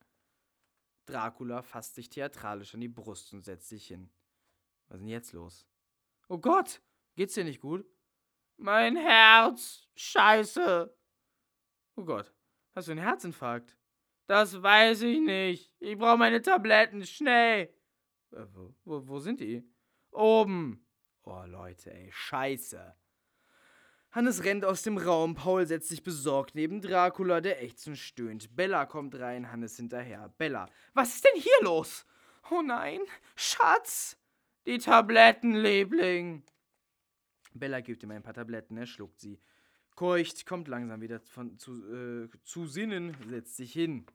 Speaker 1: Dracula fasst sich theatralisch an die Brust und setzt sich hin. Was ist denn jetzt los?
Speaker 3: Oh Gott,
Speaker 1: Geht's dir nicht gut?
Speaker 3: Mein Herz. Scheiße.
Speaker 1: Oh Gott, hast du einen Herzinfarkt?
Speaker 3: Das weiß ich nicht. Ich brauche meine Tabletten, schnell.
Speaker 1: Äh, wo, wo, sind die?
Speaker 3: Oben.
Speaker 1: Oh Leute, ey, scheiße. Hannes rennt aus dem Raum, Paul setzt sich besorgt neben Dracula, der ächzend stöhnt. Bella kommt rein, Hannes hinterher. Bella,
Speaker 3: Was ist denn hier los? Oh nein, Schatz. Die Tabletten, Liebling.
Speaker 1: Bella gibt ihm ein paar Tabletten, er schluckt sie. Keucht, kommt langsam wieder von, zu, äh, zu Sinnen, setzt sich hin.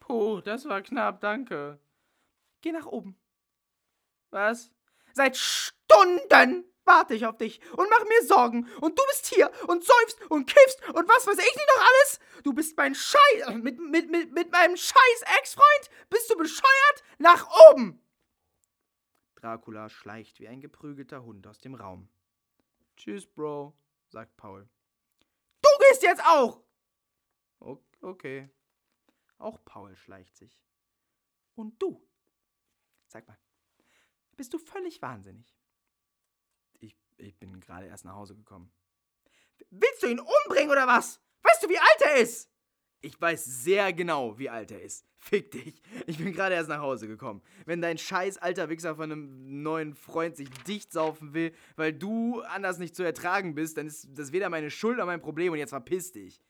Speaker 3: Puh, das war knapp, danke.
Speaker 1: Geh nach oben.
Speaker 3: Was? Seit Stunden warte ich auf dich und mach mir Sorgen. Und du bist hier und säufst und kiffst und was weiß ich nicht noch alles. Du bist mein Scheiß. Mit, mit, mit, mit meinem scheiß Ex-Freund? Bist du bescheuert? Nach oben!
Speaker 1: Dracula schleicht wie ein geprügelter Hund aus dem Raum. Tschüss, Bro, sagt Paul.
Speaker 3: Du gehst jetzt auch!
Speaker 1: Okay. Auch Paul schleicht sich.
Speaker 3: Und du? Sag mal, bist du völlig wahnsinnig?
Speaker 1: Ich, ich bin gerade erst nach Hause gekommen.
Speaker 3: Willst du ihn umbringen oder was? Weißt du, wie alt er ist?
Speaker 1: Ich weiß sehr genau, wie alt er ist. <laughs> Fick dich. Ich bin gerade erst nach Hause gekommen. Wenn dein scheiß alter Wichser von einem neuen Freund sich dicht saufen will, weil du anders nicht zu ertragen bist, dann ist das weder meine Schuld noch mein Problem und jetzt verpiss dich.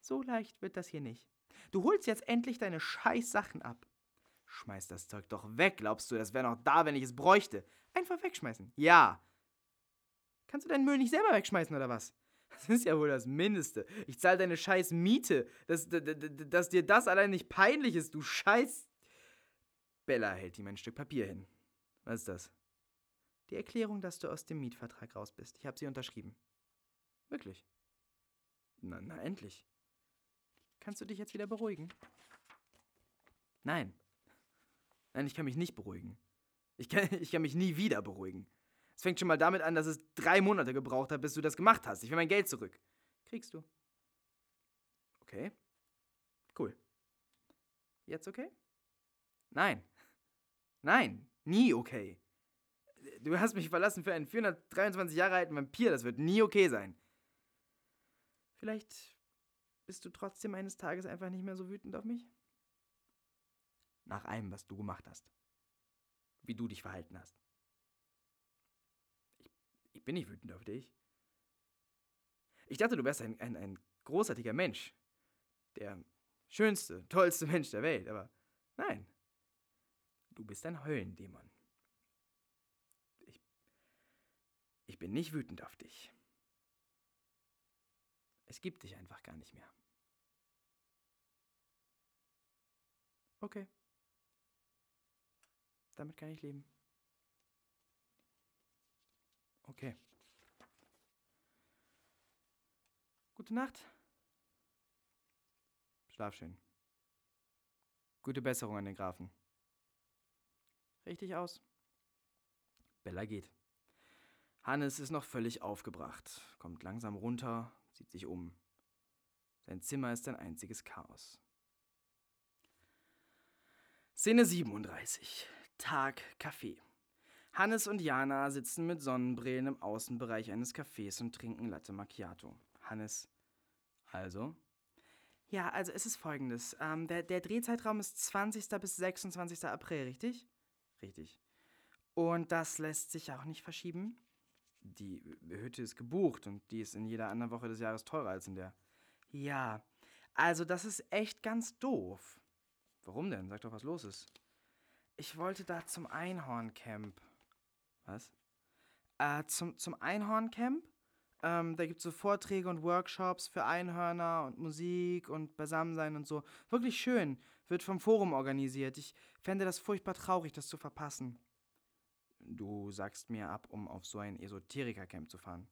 Speaker 3: So leicht wird das hier nicht. Du holst jetzt endlich deine scheiß Sachen ab.
Speaker 1: Schmeiß das Zeug doch weg. Glaubst du, das wäre noch da, wenn ich es bräuchte? Einfach wegschmeißen. Ja.
Speaker 3: Kannst du deinen Müll nicht selber wegschmeißen oder was?
Speaker 1: Das ist ja wohl das Mindeste. Ich zahle deine scheiß Miete. Dass, dass, dass dir das allein nicht peinlich ist, du scheiß. Bella hält ihm ein Stück Papier hin. Was ist das?
Speaker 3: Die Erklärung, dass du aus dem Mietvertrag raus bist. Ich habe sie unterschrieben.
Speaker 1: Wirklich? Na, na, endlich.
Speaker 3: Kannst du dich jetzt wieder beruhigen?
Speaker 1: Nein. Nein, ich kann mich nicht beruhigen. Ich kann, <laughs> ich kann mich nie wieder beruhigen. Es fängt schon mal damit an, dass es drei Monate gebraucht hat, bis du das gemacht hast. Ich will mein Geld zurück.
Speaker 3: Kriegst du.
Speaker 1: Okay. Cool. Jetzt okay? Nein. Nein. Nie okay. Du hast mich verlassen für einen 423 Jahre alten Vampir. Das wird nie okay sein.
Speaker 3: Vielleicht bist du trotzdem eines Tages einfach nicht mehr so wütend auf mich?
Speaker 1: Nach allem, was du gemacht hast. Wie du dich verhalten hast. Ich, bin nicht wütend auf dich. Ich dachte, du wärst ein, ein, ein großartiger Mensch. Der schönste, tollste Mensch der Welt. Aber nein. Du bist ein Höllendämon. Ich, ich bin nicht wütend auf dich. Es gibt dich einfach gar nicht mehr.
Speaker 3: Okay. Damit kann ich leben.
Speaker 1: Okay.
Speaker 3: Gute Nacht.
Speaker 1: Schlaf schön. Gute Besserung an den Grafen.
Speaker 3: Richtig aus.
Speaker 1: Bella geht. Hannes ist noch völlig aufgebracht, kommt langsam runter, sieht sich um. Sein Zimmer ist ein einziges Chaos. Szene 37. Tag Kaffee. Hannes und Jana sitzen mit Sonnenbrillen im Außenbereich eines Cafés und trinken Latte Macchiato. Hannes. Also?
Speaker 3: Ja, also es ist folgendes. Ähm, der, der Drehzeitraum ist 20. bis 26. April, richtig?
Speaker 1: Richtig.
Speaker 3: Und das lässt sich auch nicht verschieben?
Speaker 1: Die Hütte ist gebucht und die ist in jeder anderen Woche des Jahres teurer als in der.
Speaker 3: Ja.
Speaker 1: Also, das ist echt ganz doof. Warum denn? Sag doch, was los ist. Ich wollte da zum Einhorncamp. Was? Äh, zum, zum Einhorncamp? Ähm, da gibt es so Vorträge und Workshops für Einhörner und Musik und Beisammensein und so. Wirklich schön. Wird vom Forum organisiert. Ich fände das furchtbar traurig, das zu verpassen. Du sagst mir ab, um auf so ein Esoterikercamp zu fahren.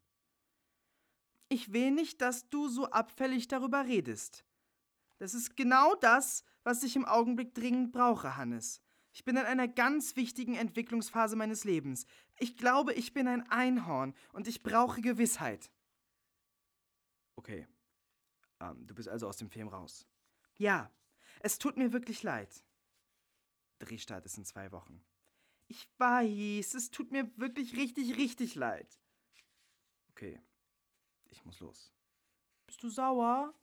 Speaker 1: Ich will nicht, dass du so abfällig darüber redest. Das ist genau das, was ich im Augenblick dringend brauche, Hannes. Ich bin in einer ganz wichtigen Entwicklungsphase meines Lebens. Ich glaube, ich bin ein Einhorn und ich brauche Gewissheit. Okay. Ähm, du bist also aus dem Film raus. Ja, es tut mir wirklich leid. Drehstart ist in zwei Wochen. Ich weiß, es tut mir wirklich richtig, richtig leid. Okay, ich muss los. Bist du sauer?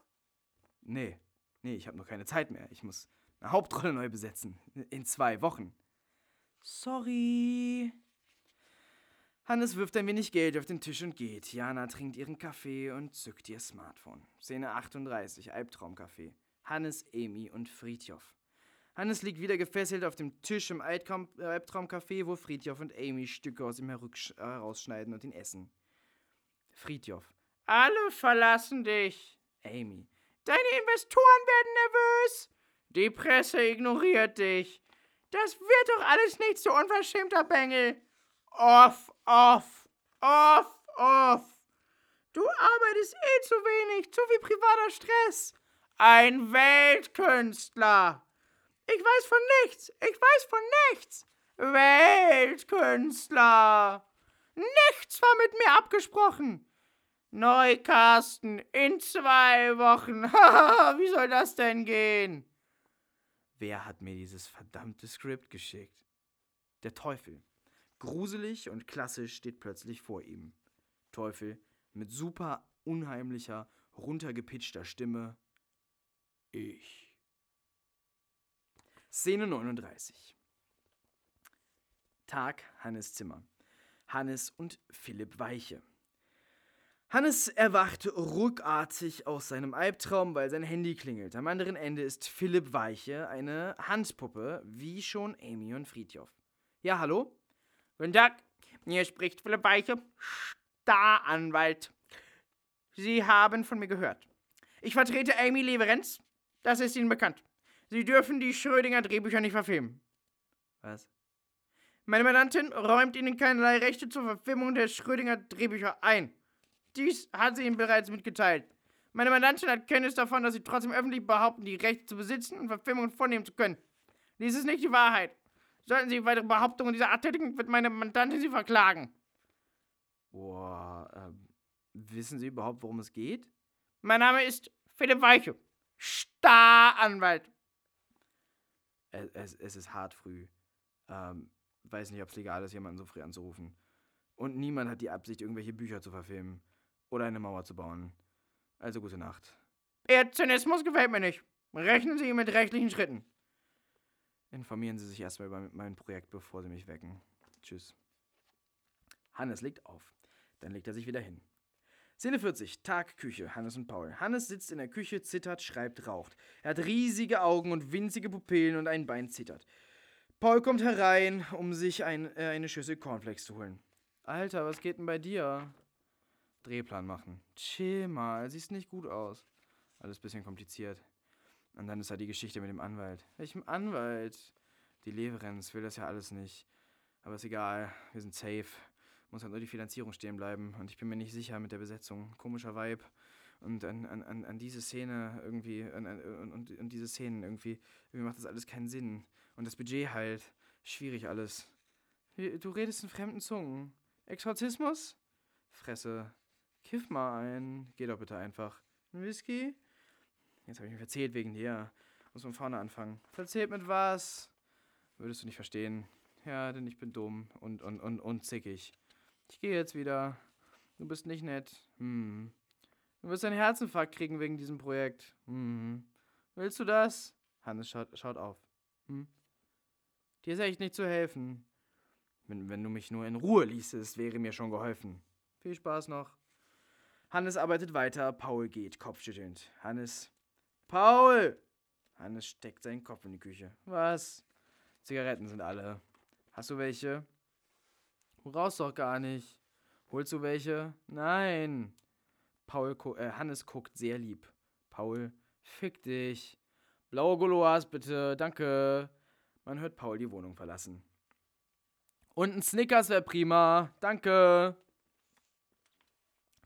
Speaker 1: Nee, nee, ich habe noch keine Zeit mehr. Ich muss eine Hauptrolle neu besetzen. In zwei Wochen. Sorry. Hannes wirft ein wenig Geld auf den Tisch und geht. Jana trinkt ihren Kaffee und zückt ihr Smartphone. Szene 38, Albtraumcafé. Hannes, Amy und Friedhoff. Hannes liegt wieder gefesselt auf dem Tisch im Albtraumcafé, wo Friedhoff und Amy Stücke aus ihm herausschneiden und ihn essen. Friedhoff.
Speaker 3: Alle verlassen dich.
Speaker 1: Amy.
Speaker 3: Deine Investoren werden nervös. Die Presse ignoriert dich. Das wird doch alles nicht so unverschämter Bengel. Off, off, off, off. Du arbeitest eh zu wenig, zu viel privater Stress. Ein Weltkünstler. Ich weiß von nichts, ich weiß von nichts. Weltkünstler. Nichts war mit mir abgesprochen. Neukasten in zwei Wochen. <laughs> Wie soll das denn gehen?
Speaker 1: Wer hat mir dieses verdammte Skript geschickt? Der Teufel. Gruselig und klassisch steht plötzlich vor ihm. Teufel mit super unheimlicher, runtergepitchter Stimme. Ich. Szene 39. Tag Hannes Zimmer. Hannes und Philipp Weiche. Hannes erwacht ruckartig aus seinem Albtraum, weil sein Handy klingelt. Am anderen Ende ist Philipp Weiche, eine Handpuppe, wie schon Amy und Friedhoff. Ja, hallo?
Speaker 3: Guten Tag, hier spricht Philipp Weiche, Staranwalt. Sie haben von mir gehört. Ich vertrete Amy Leverenz, das ist Ihnen bekannt. Sie dürfen die Schrödinger Drehbücher nicht verfilmen.
Speaker 1: Was?
Speaker 3: Meine Mandantin räumt Ihnen keinerlei Rechte zur Verfilmung der Schrödinger Drehbücher ein. Dies hat sie ihm bereits mitgeteilt. Meine Mandantin hat Kenntnis davon, dass sie trotzdem öffentlich behaupten, die Rechte zu besitzen und Verfilmungen vornehmen zu können. Dies ist nicht die Wahrheit. Sollten Sie weitere Behauptungen dieser Art tätigen, wird meine Mandantin Sie verklagen.
Speaker 1: Boah, ähm, wissen Sie überhaupt, worum es geht?
Speaker 3: Mein Name ist Philipp Weiche, Staranwalt.
Speaker 1: Es, es, es ist hart früh. Ähm, weiß nicht, ob es legal ist, jemanden so früh anzurufen. Und niemand hat die Absicht, irgendwelche Bücher zu verfilmen oder eine Mauer zu bauen. Also gute Nacht.
Speaker 3: Ihr Zynismus gefällt mir nicht. Rechnen Sie mit rechtlichen Schritten.
Speaker 1: Informieren Sie sich erstmal über mein Projekt, bevor Sie mich wecken. Tschüss. Hannes legt auf. Dann legt er sich wieder hin. Szene 40, Tag, Küche, Hannes und Paul. Hannes sitzt in der Küche, zittert, schreibt, raucht. Er hat riesige Augen und winzige Pupillen und ein Bein zittert. Paul kommt herein, um sich ein, äh, eine Schüssel Cornflakes zu holen. Alter, was geht denn bei dir? Drehplan machen. Chill mal, siehst nicht gut aus. Alles bisschen kompliziert. Und dann ist da die Geschichte mit dem Anwalt. Welchem Anwalt? Die Leverenz will das ja alles nicht. Aber ist egal, wir sind safe. Muss halt nur die Finanzierung stehen bleiben. Und ich bin mir nicht sicher mit der Besetzung. Komischer Vibe. Und an, an, an diese Szene irgendwie, an, an, und, und diese Szenen irgendwie, irgendwie macht das alles keinen Sinn. Und das Budget halt, schwierig alles. Du redest in fremden Zungen. Exorzismus? Fresse. Kiff mal ein. Geh doch bitte einfach. Ein Whisky? Jetzt habe ich mich erzählt wegen dir. Muss von vorne anfangen. Verzählt mit was? Würdest du nicht verstehen. Ja, denn ich bin dumm und, und, und, und zickig. Ich gehe jetzt wieder. Du bist nicht nett. Hm. Du wirst einen Herzinfarkt kriegen wegen diesem Projekt. Hm. Willst du das? Hannes schaut, schaut auf. Hm. Dir ist echt nicht zu helfen. Wenn, wenn du mich nur in Ruhe ließest, wäre mir schon geholfen. Viel Spaß noch. Hannes arbeitet weiter, Paul geht, kopfschüttelnd. Hannes, Paul! Hannes steckt seinen Kopf in die Küche. Was? Zigaretten sind alle. Hast du welche? Du rauchst doch gar nicht. Holst du welche? Nein. Paul, äh, Hannes guckt sehr lieb. Paul, fick dich. Blaue Goloas bitte, danke. Man hört Paul die Wohnung verlassen. Und ein Snickers wäre prima, danke.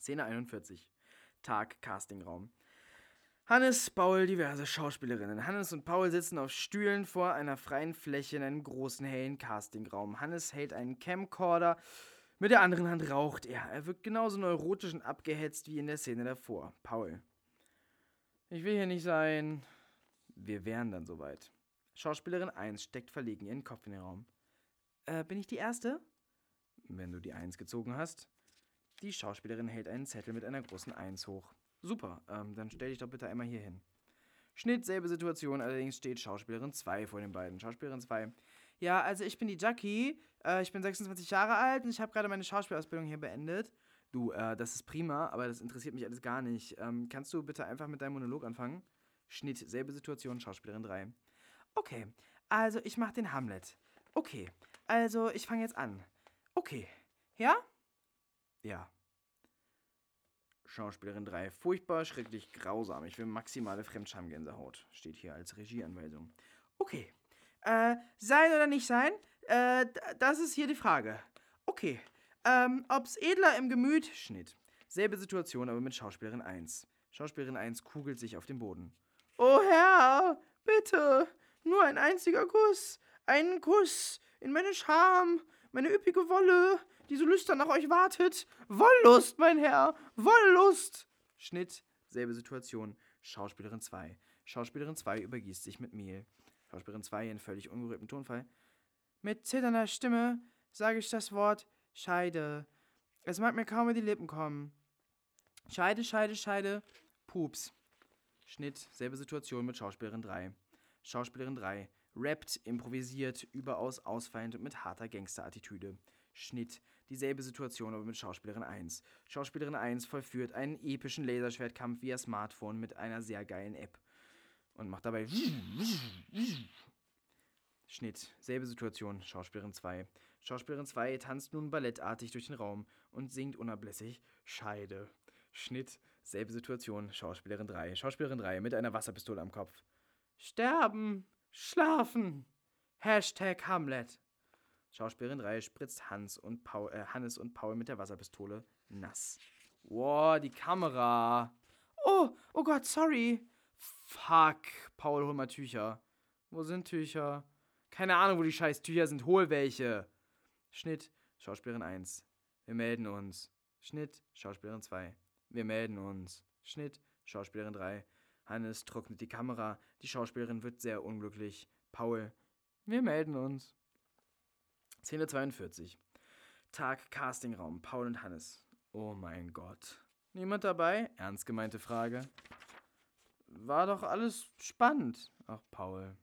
Speaker 1: Szene 41. Tag, Castingraum. Hannes, Paul, diverse Schauspielerinnen. Hannes und Paul sitzen auf Stühlen vor einer freien Fläche in einem großen, hellen Castingraum. Hannes hält einen Camcorder, mit der anderen Hand raucht er. Er wirkt genauso neurotisch und abgehetzt wie in der Szene davor. Paul. Ich will hier nicht sein. Wir wären dann soweit. Schauspielerin 1 steckt verlegen ihren Kopf in den Raum. Äh, bin ich die Erste? Wenn du die 1 gezogen hast. Die Schauspielerin hält einen Zettel mit einer großen 1 hoch. Super, ähm, dann stell dich doch bitte einmal hier hin. Schnitt, selbe Situation, allerdings steht Schauspielerin 2 vor den beiden. Schauspielerin 2. Ja, also ich bin die Jackie, äh, ich bin 26 Jahre alt und ich habe gerade meine Schauspielausbildung hier beendet. Du, äh, das ist prima, aber das interessiert mich alles gar nicht. Ähm, kannst du bitte einfach mit deinem Monolog anfangen? Schnitt, selbe Situation, Schauspielerin 3. Okay, also ich mache den Hamlet. Okay, also ich fange jetzt an. Okay, ja? Ja. Schauspielerin 3. Furchtbar, schrecklich, grausam. Ich will maximale Fremdschamgänsehaut. Steht hier als Regieanweisung. Okay. Äh, sein oder nicht sein? Äh, das ist hier die Frage. Okay. Ähm, ob's edler im Gemüt? Schnitt. Selbe Situation, aber mit Schauspielerin 1. Schauspielerin 1 kugelt sich auf den Boden. Oh Herr, bitte, nur ein einziger Kuss. Einen Kuss in meine Scham, meine üppige Wolle die so lüstern nach euch wartet. Wollust, mein Herr, Wollust. Schnitt, selbe Situation. Schauspielerin 2. Schauspielerin 2 übergießt sich mit Mehl. Schauspielerin 2 in völlig ungerührtem Tonfall. Mit zitternder Stimme sage ich das Wort Scheide. Es mag mir kaum in die Lippen kommen. Scheide, Scheide, Scheide. Pups. Schnitt, selbe Situation mit Schauspielerin 3. Schauspielerin 3 rappt, improvisiert, überaus ausfallend und mit harter Gangsterattitüde. Schnitt, Dieselbe Situation, aber mit Schauspielerin 1. Schauspielerin 1 vollführt einen epischen Laserschwertkampf via Smartphone mit einer sehr geilen App. Und macht dabei. Schnitt. Selbe Situation. Schauspielerin 2. Schauspielerin 2 tanzt nun ballettartig durch den Raum und singt unablässig Scheide. Schnitt. Selbe Situation. Schauspielerin 3. Schauspielerin 3 mit einer Wasserpistole am Kopf. Sterben. Schlafen. Hashtag Hamlet. Schauspielerin 3 spritzt Hans und Paul, äh, Hannes und Paul mit der Wasserpistole nass. Wow, die Kamera. Oh, oh Gott, sorry. Fuck. Paul, hol mal Tücher. Wo sind Tücher? Keine Ahnung, wo die scheiß Tücher sind. Hol welche. Schnitt. Schauspielerin 1. Wir melden uns. Schnitt. Schauspielerin 2. Wir melden uns. Schnitt. Schauspielerin 3. Hannes trocknet die Kamera. Die Schauspielerin wird sehr unglücklich. Paul. Wir melden uns. Szene 42. Tag Castingraum. Paul und Hannes. Oh mein Gott. Niemand dabei? Ernst gemeinte Frage. War doch alles spannend. Ach, Paul.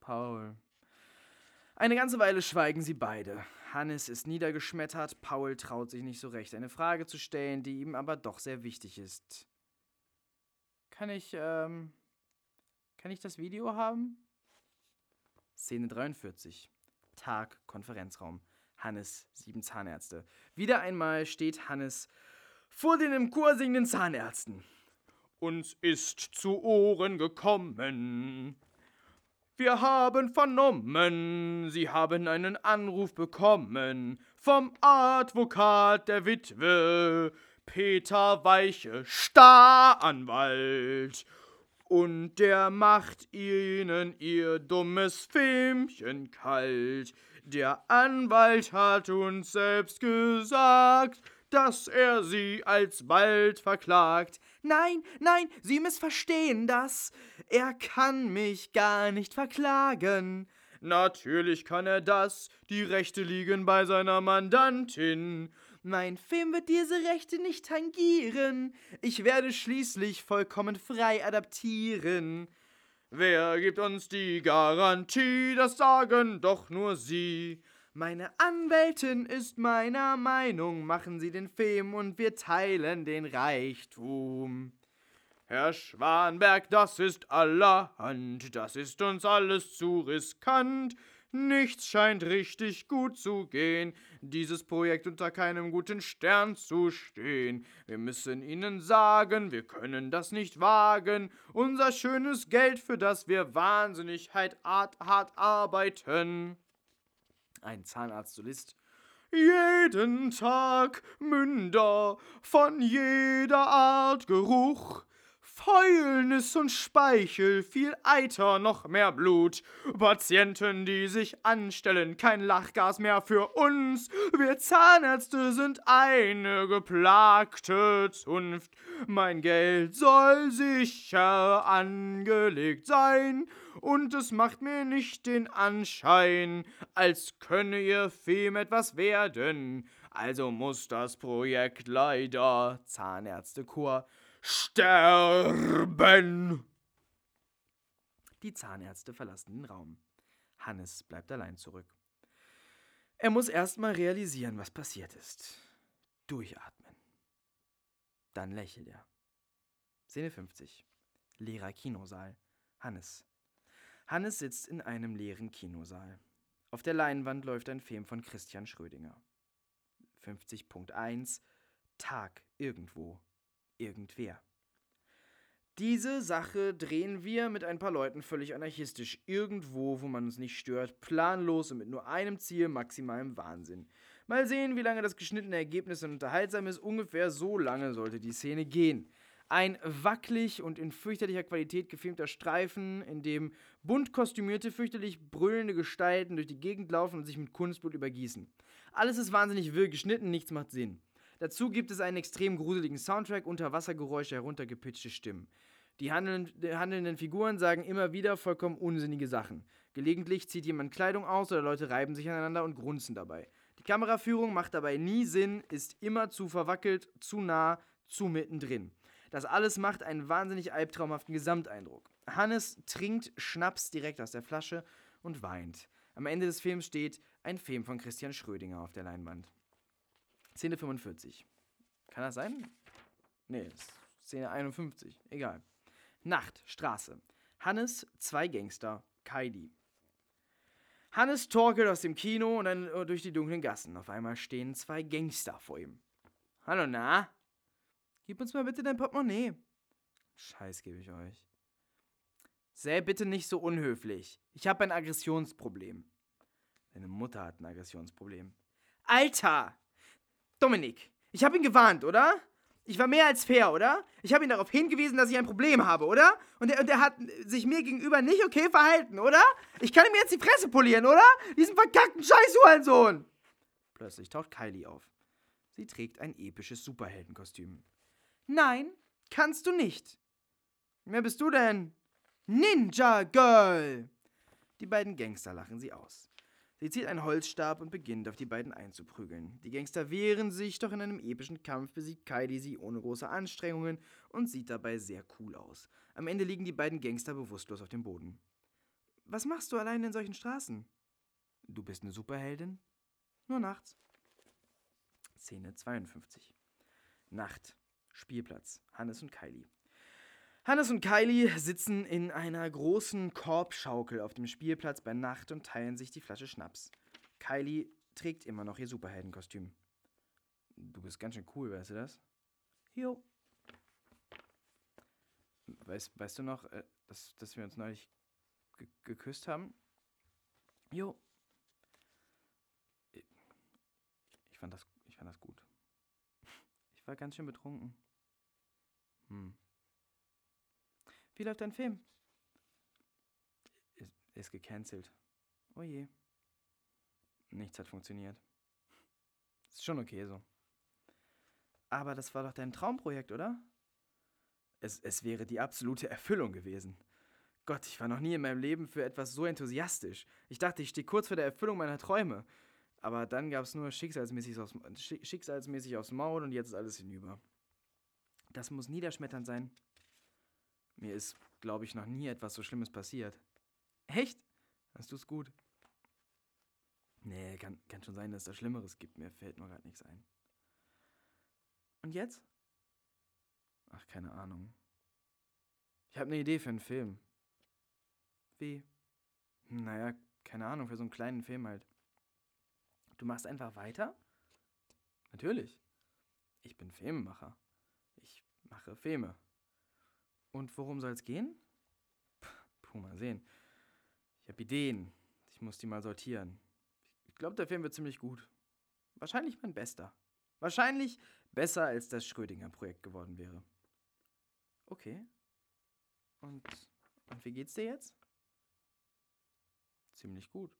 Speaker 1: Paul. Eine ganze Weile schweigen sie beide. Hannes ist niedergeschmettert, Paul traut sich nicht so recht, eine Frage zu stellen, die ihm aber doch sehr wichtig ist. Kann ich, ähm, kann ich das Video haben? Szene 43. Tag, Konferenzraum. Hannes, sieben Zahnärzte. Wieder einmal steht Hannes vor den im Chor singenden Zahnärzten. Uns ist zu Ohren gekommen. Wir haben vernommen, Sie haben einen Anruf bekommen vom Advokat der Witwe, Peter Weiche, Staranwalt. Und der macht ihnen ihr dummes Filmchen kalt. Der Anwalt hat uns selbst gesagt, dass er sie alsbald verklagt. Nein, nein, Sie missverstehen das. Er kann mich gar nicht verklagen. Natürlich kann er das, die Rechte liegen bei seiner Mandantin. Mein Film wird diese Rechte nicht tangieren. Ich werde schließlich vollkommen frei adaptieren. Wer gibt uns die Garantie? Das sagen doch nur Sie. Meine Anwältin ist meiner Meinung. Machen Sie den Film und wir teilen den Reichtum. Herr Schwanberg, das ist allerhand, das ist uns alles zu riskant. Nichts scheint richtig gut zu gehen, dieses Projekt unter keinem guten Stern zu stehen. Wir müssen Ihnen sagen, wir können das nicht wagen, unser schönes Geld, für das wir wahnsinnig hart, hart arbeiten. Ein Zahnarzt-Solist. Jeden Tag Münder von jeder Art Geruch. Fäulnis und Speichel, viel Eiter, noch mehr Blut. Patienten, die sich anstellen, kein Lachgas mehr für uns. Wir Zahnärzte sind eine geplagte Zunft. Mein Geld soll sicher angelegt sein, und es macht mir nicht den Anschein, als könne ihr Fem etwas werden. Also muss das Projekt leider Zahnärztechor sterben. Die Zahnärzte verlassen den Raum. Hannes bleibt allein zurück. Er muss erstmal realisieren, was passiert ist. Durchatmen. Dann lächelt er. Szene 50. Leerer Kinosaal. Hannes. Hannes sitzt in einem leeren Kinosaal. Auf der Leinwand läuft ein Film von Christian Schrödinger. 50.1 Tag irgendwo irgendwer. Diese Sache drehen wir mit ein paar Leuten völlig anarchistisch, irgendwo, wo man uns nicht stört, planlos und mit nur einem Ziel, maximalem Wahnsinn. Mal sehen, wie lange das geschnittene Ergebnis unterhaltsam ist. Ungefähr so lange sollte die Szene gehen. Ein wackelig und in fürchterlicher Qualität gefilmter Streifen, in dem bunt kostümierte, fürchterlich brüllende Gestalten durch die Gegend laufen und sich mit Kunstblut übergießen. Alles ist wahnsinnig wirr geschnitten, nichts macht Sinn. Dazu gibt es einen extrem gruseligen Soundtrack, Unterwassergeräusche, heruntergepitchte Stimmen. Die handelnden, handelnden Figuren sagen immer wieder vollkommen unsinnige Sachen. Gelegentlich zieht jemand Kleidung aus oder Leute reiben sich aneinander und grunzen dabei. Die Kameraführung macht dabei nie Sinn, ist immer zu verwackelt, zu nah, zu mittendrin. Das alles macht einen wahnsinnig albtraumhaften Gesamteindruck. Hannes trinkt Schnaps direkt aus der Flasche und weint. Am Ende des Films steht ein Film von Christian Schrödinger auf der Leinwand. Szene 45. Kann das sein? Nee, Szene 51. Egal. Nacht, Straße. Hannes, zwei Gangster, Kaidi. Hannes torkelt aus dem Kino und dann durch die dunklen Gassen. Auf einmal stehen zwei Gangster vor ihm. Hallo, na? Gib uns mal bitte dein Portemonnaie. Scheiß gebe ich euch. Sei bitte nicht so unhöflich. Ich habe ein Aggressionsproblem. Deine Mutter hat ein Aggressionsproblem. Alter! Dominik, ich habe ihn gewarnt, oder? Ich war mehr als fair, oder? Ich habe ihn darauf hingewiesen, dass ich ein Problem habe, oder? Und er, und er hat sich mir gegenüber nicht okay verhalten, oder? Ich kann ihm jetzt die Fresse polieren, oder? Diesen verkackten Scheiß-Hurensohn! Plötzlich taucht Kylie auf. Sie trägt ein episches Superheldenkostüm. Nein, kannst du nicht. Wer bist du denn? Ninja Girl! Die beiden Gangster lachen sie aus. Sie zieht einen Holzstab und beginnt, auf die beiden einzuprügeln. Die Gangster wehren sich, doch in einem epischen Kampf besiegt Kaidi sie ohne große Anstrengungen und sieht dabei sehr cool aus. Am Ende liegen die beiden Gangster bewusstlos auf dem Boden. Was machst du allein in solchen Straßen? Du bist eine Superheldin? Nur nachts. Szene 52. Nacht. Spielplatz. Hannes und Kylie. Hannes und Kylie sitzen in einer großen Korbschaukel auf dem Spielplatz bei Nacht und teilen sich die Flasche Schnaps. Kylie trägt immer noch ihr Superheldenkostüm. Du bist ganz schön cool, weißt du das? Jo. Weißt, weißt du noch, äh, dass, dass wir uns neulich ge geküsst haben? Jo. Ich fand, das, ich fand das gut. Ich war ganz schön betrunken. Hm. Wie läuft dein Film? Ist, ist gecancelt. Oh je. Nichts hat funktioniert. Ist schon okay so. Aber das war doch dein Traumprojekt, oder? Es, es wäre die absolute Erfüllung gewesen. Gott, ich war noch nie in meinem Leben für etwas so enthusiastisch. Ich dachte, ich stehe kurz vor der Erfüllung meiner Träume. Aber dann gab es nur schicksalsmäßig aufs, schicksalsmäßig aufs Maul und jetzt ist alles hinüber. Das muss niederschmetternd sein. Mir ist, glaube ich, noch nie etwas so Schlimmes passiert. Echt? Hast es gut? Nee, kann, kann schon sein, dass es da Schlimmeres gibt. Mir fällt nur gerade nichts ein. Und jetzt? Ach, keine Ahnung. Ich habe eine Idee für einen Film. Wie? Naja, keine Ahnung, für so einen kleinen Film halt. Du machst einfach weiter? Natürlich. Ich bin Filmemacher. Ich mache Filme. Und worum soll es gehen? Puh, mal sehen. Ich habe Ideen. Ich muss die mal sortieren. Ich glaube, der Film wird ziemlich gut. Wahrscheinlich mein bester. Wahrscheinlich besser, als das Schrödinger-Projekt geworden wäre. Okay. Und, und wie geht's dir jetzt? Ziemlich gut.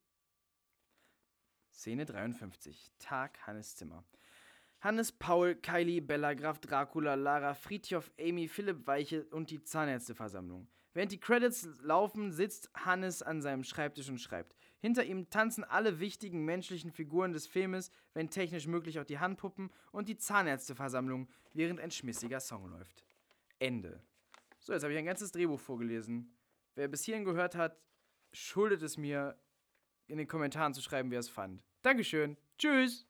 Speaker 1: Szene 53. Tag Hannes Zimmer. Hannes, Paul, Kylie, Bella, Graf Dracula, Lara, Friedhof, Amy, Philipp Weiche und die Zahnärzteversammlung. Während die Credits laufen, sitzt Hannes an seinem Schreibtisch und schreibt. Hinter ihm tanzen alle wichtigen menschlichen Figuren des Filmes, wenn technisch möglich auch die Handpuppen und die Zahnärzteversammlung, während ein schmissiger Song läuft. Ende. So, jetzt habe ich ein ganzes Drehbuch vorgelesen. Wer bis hierhin gehört hat, schuldet es mir, in den Kommentaren zu schreiben, wie er es fand. Dankeschön. Tschüss.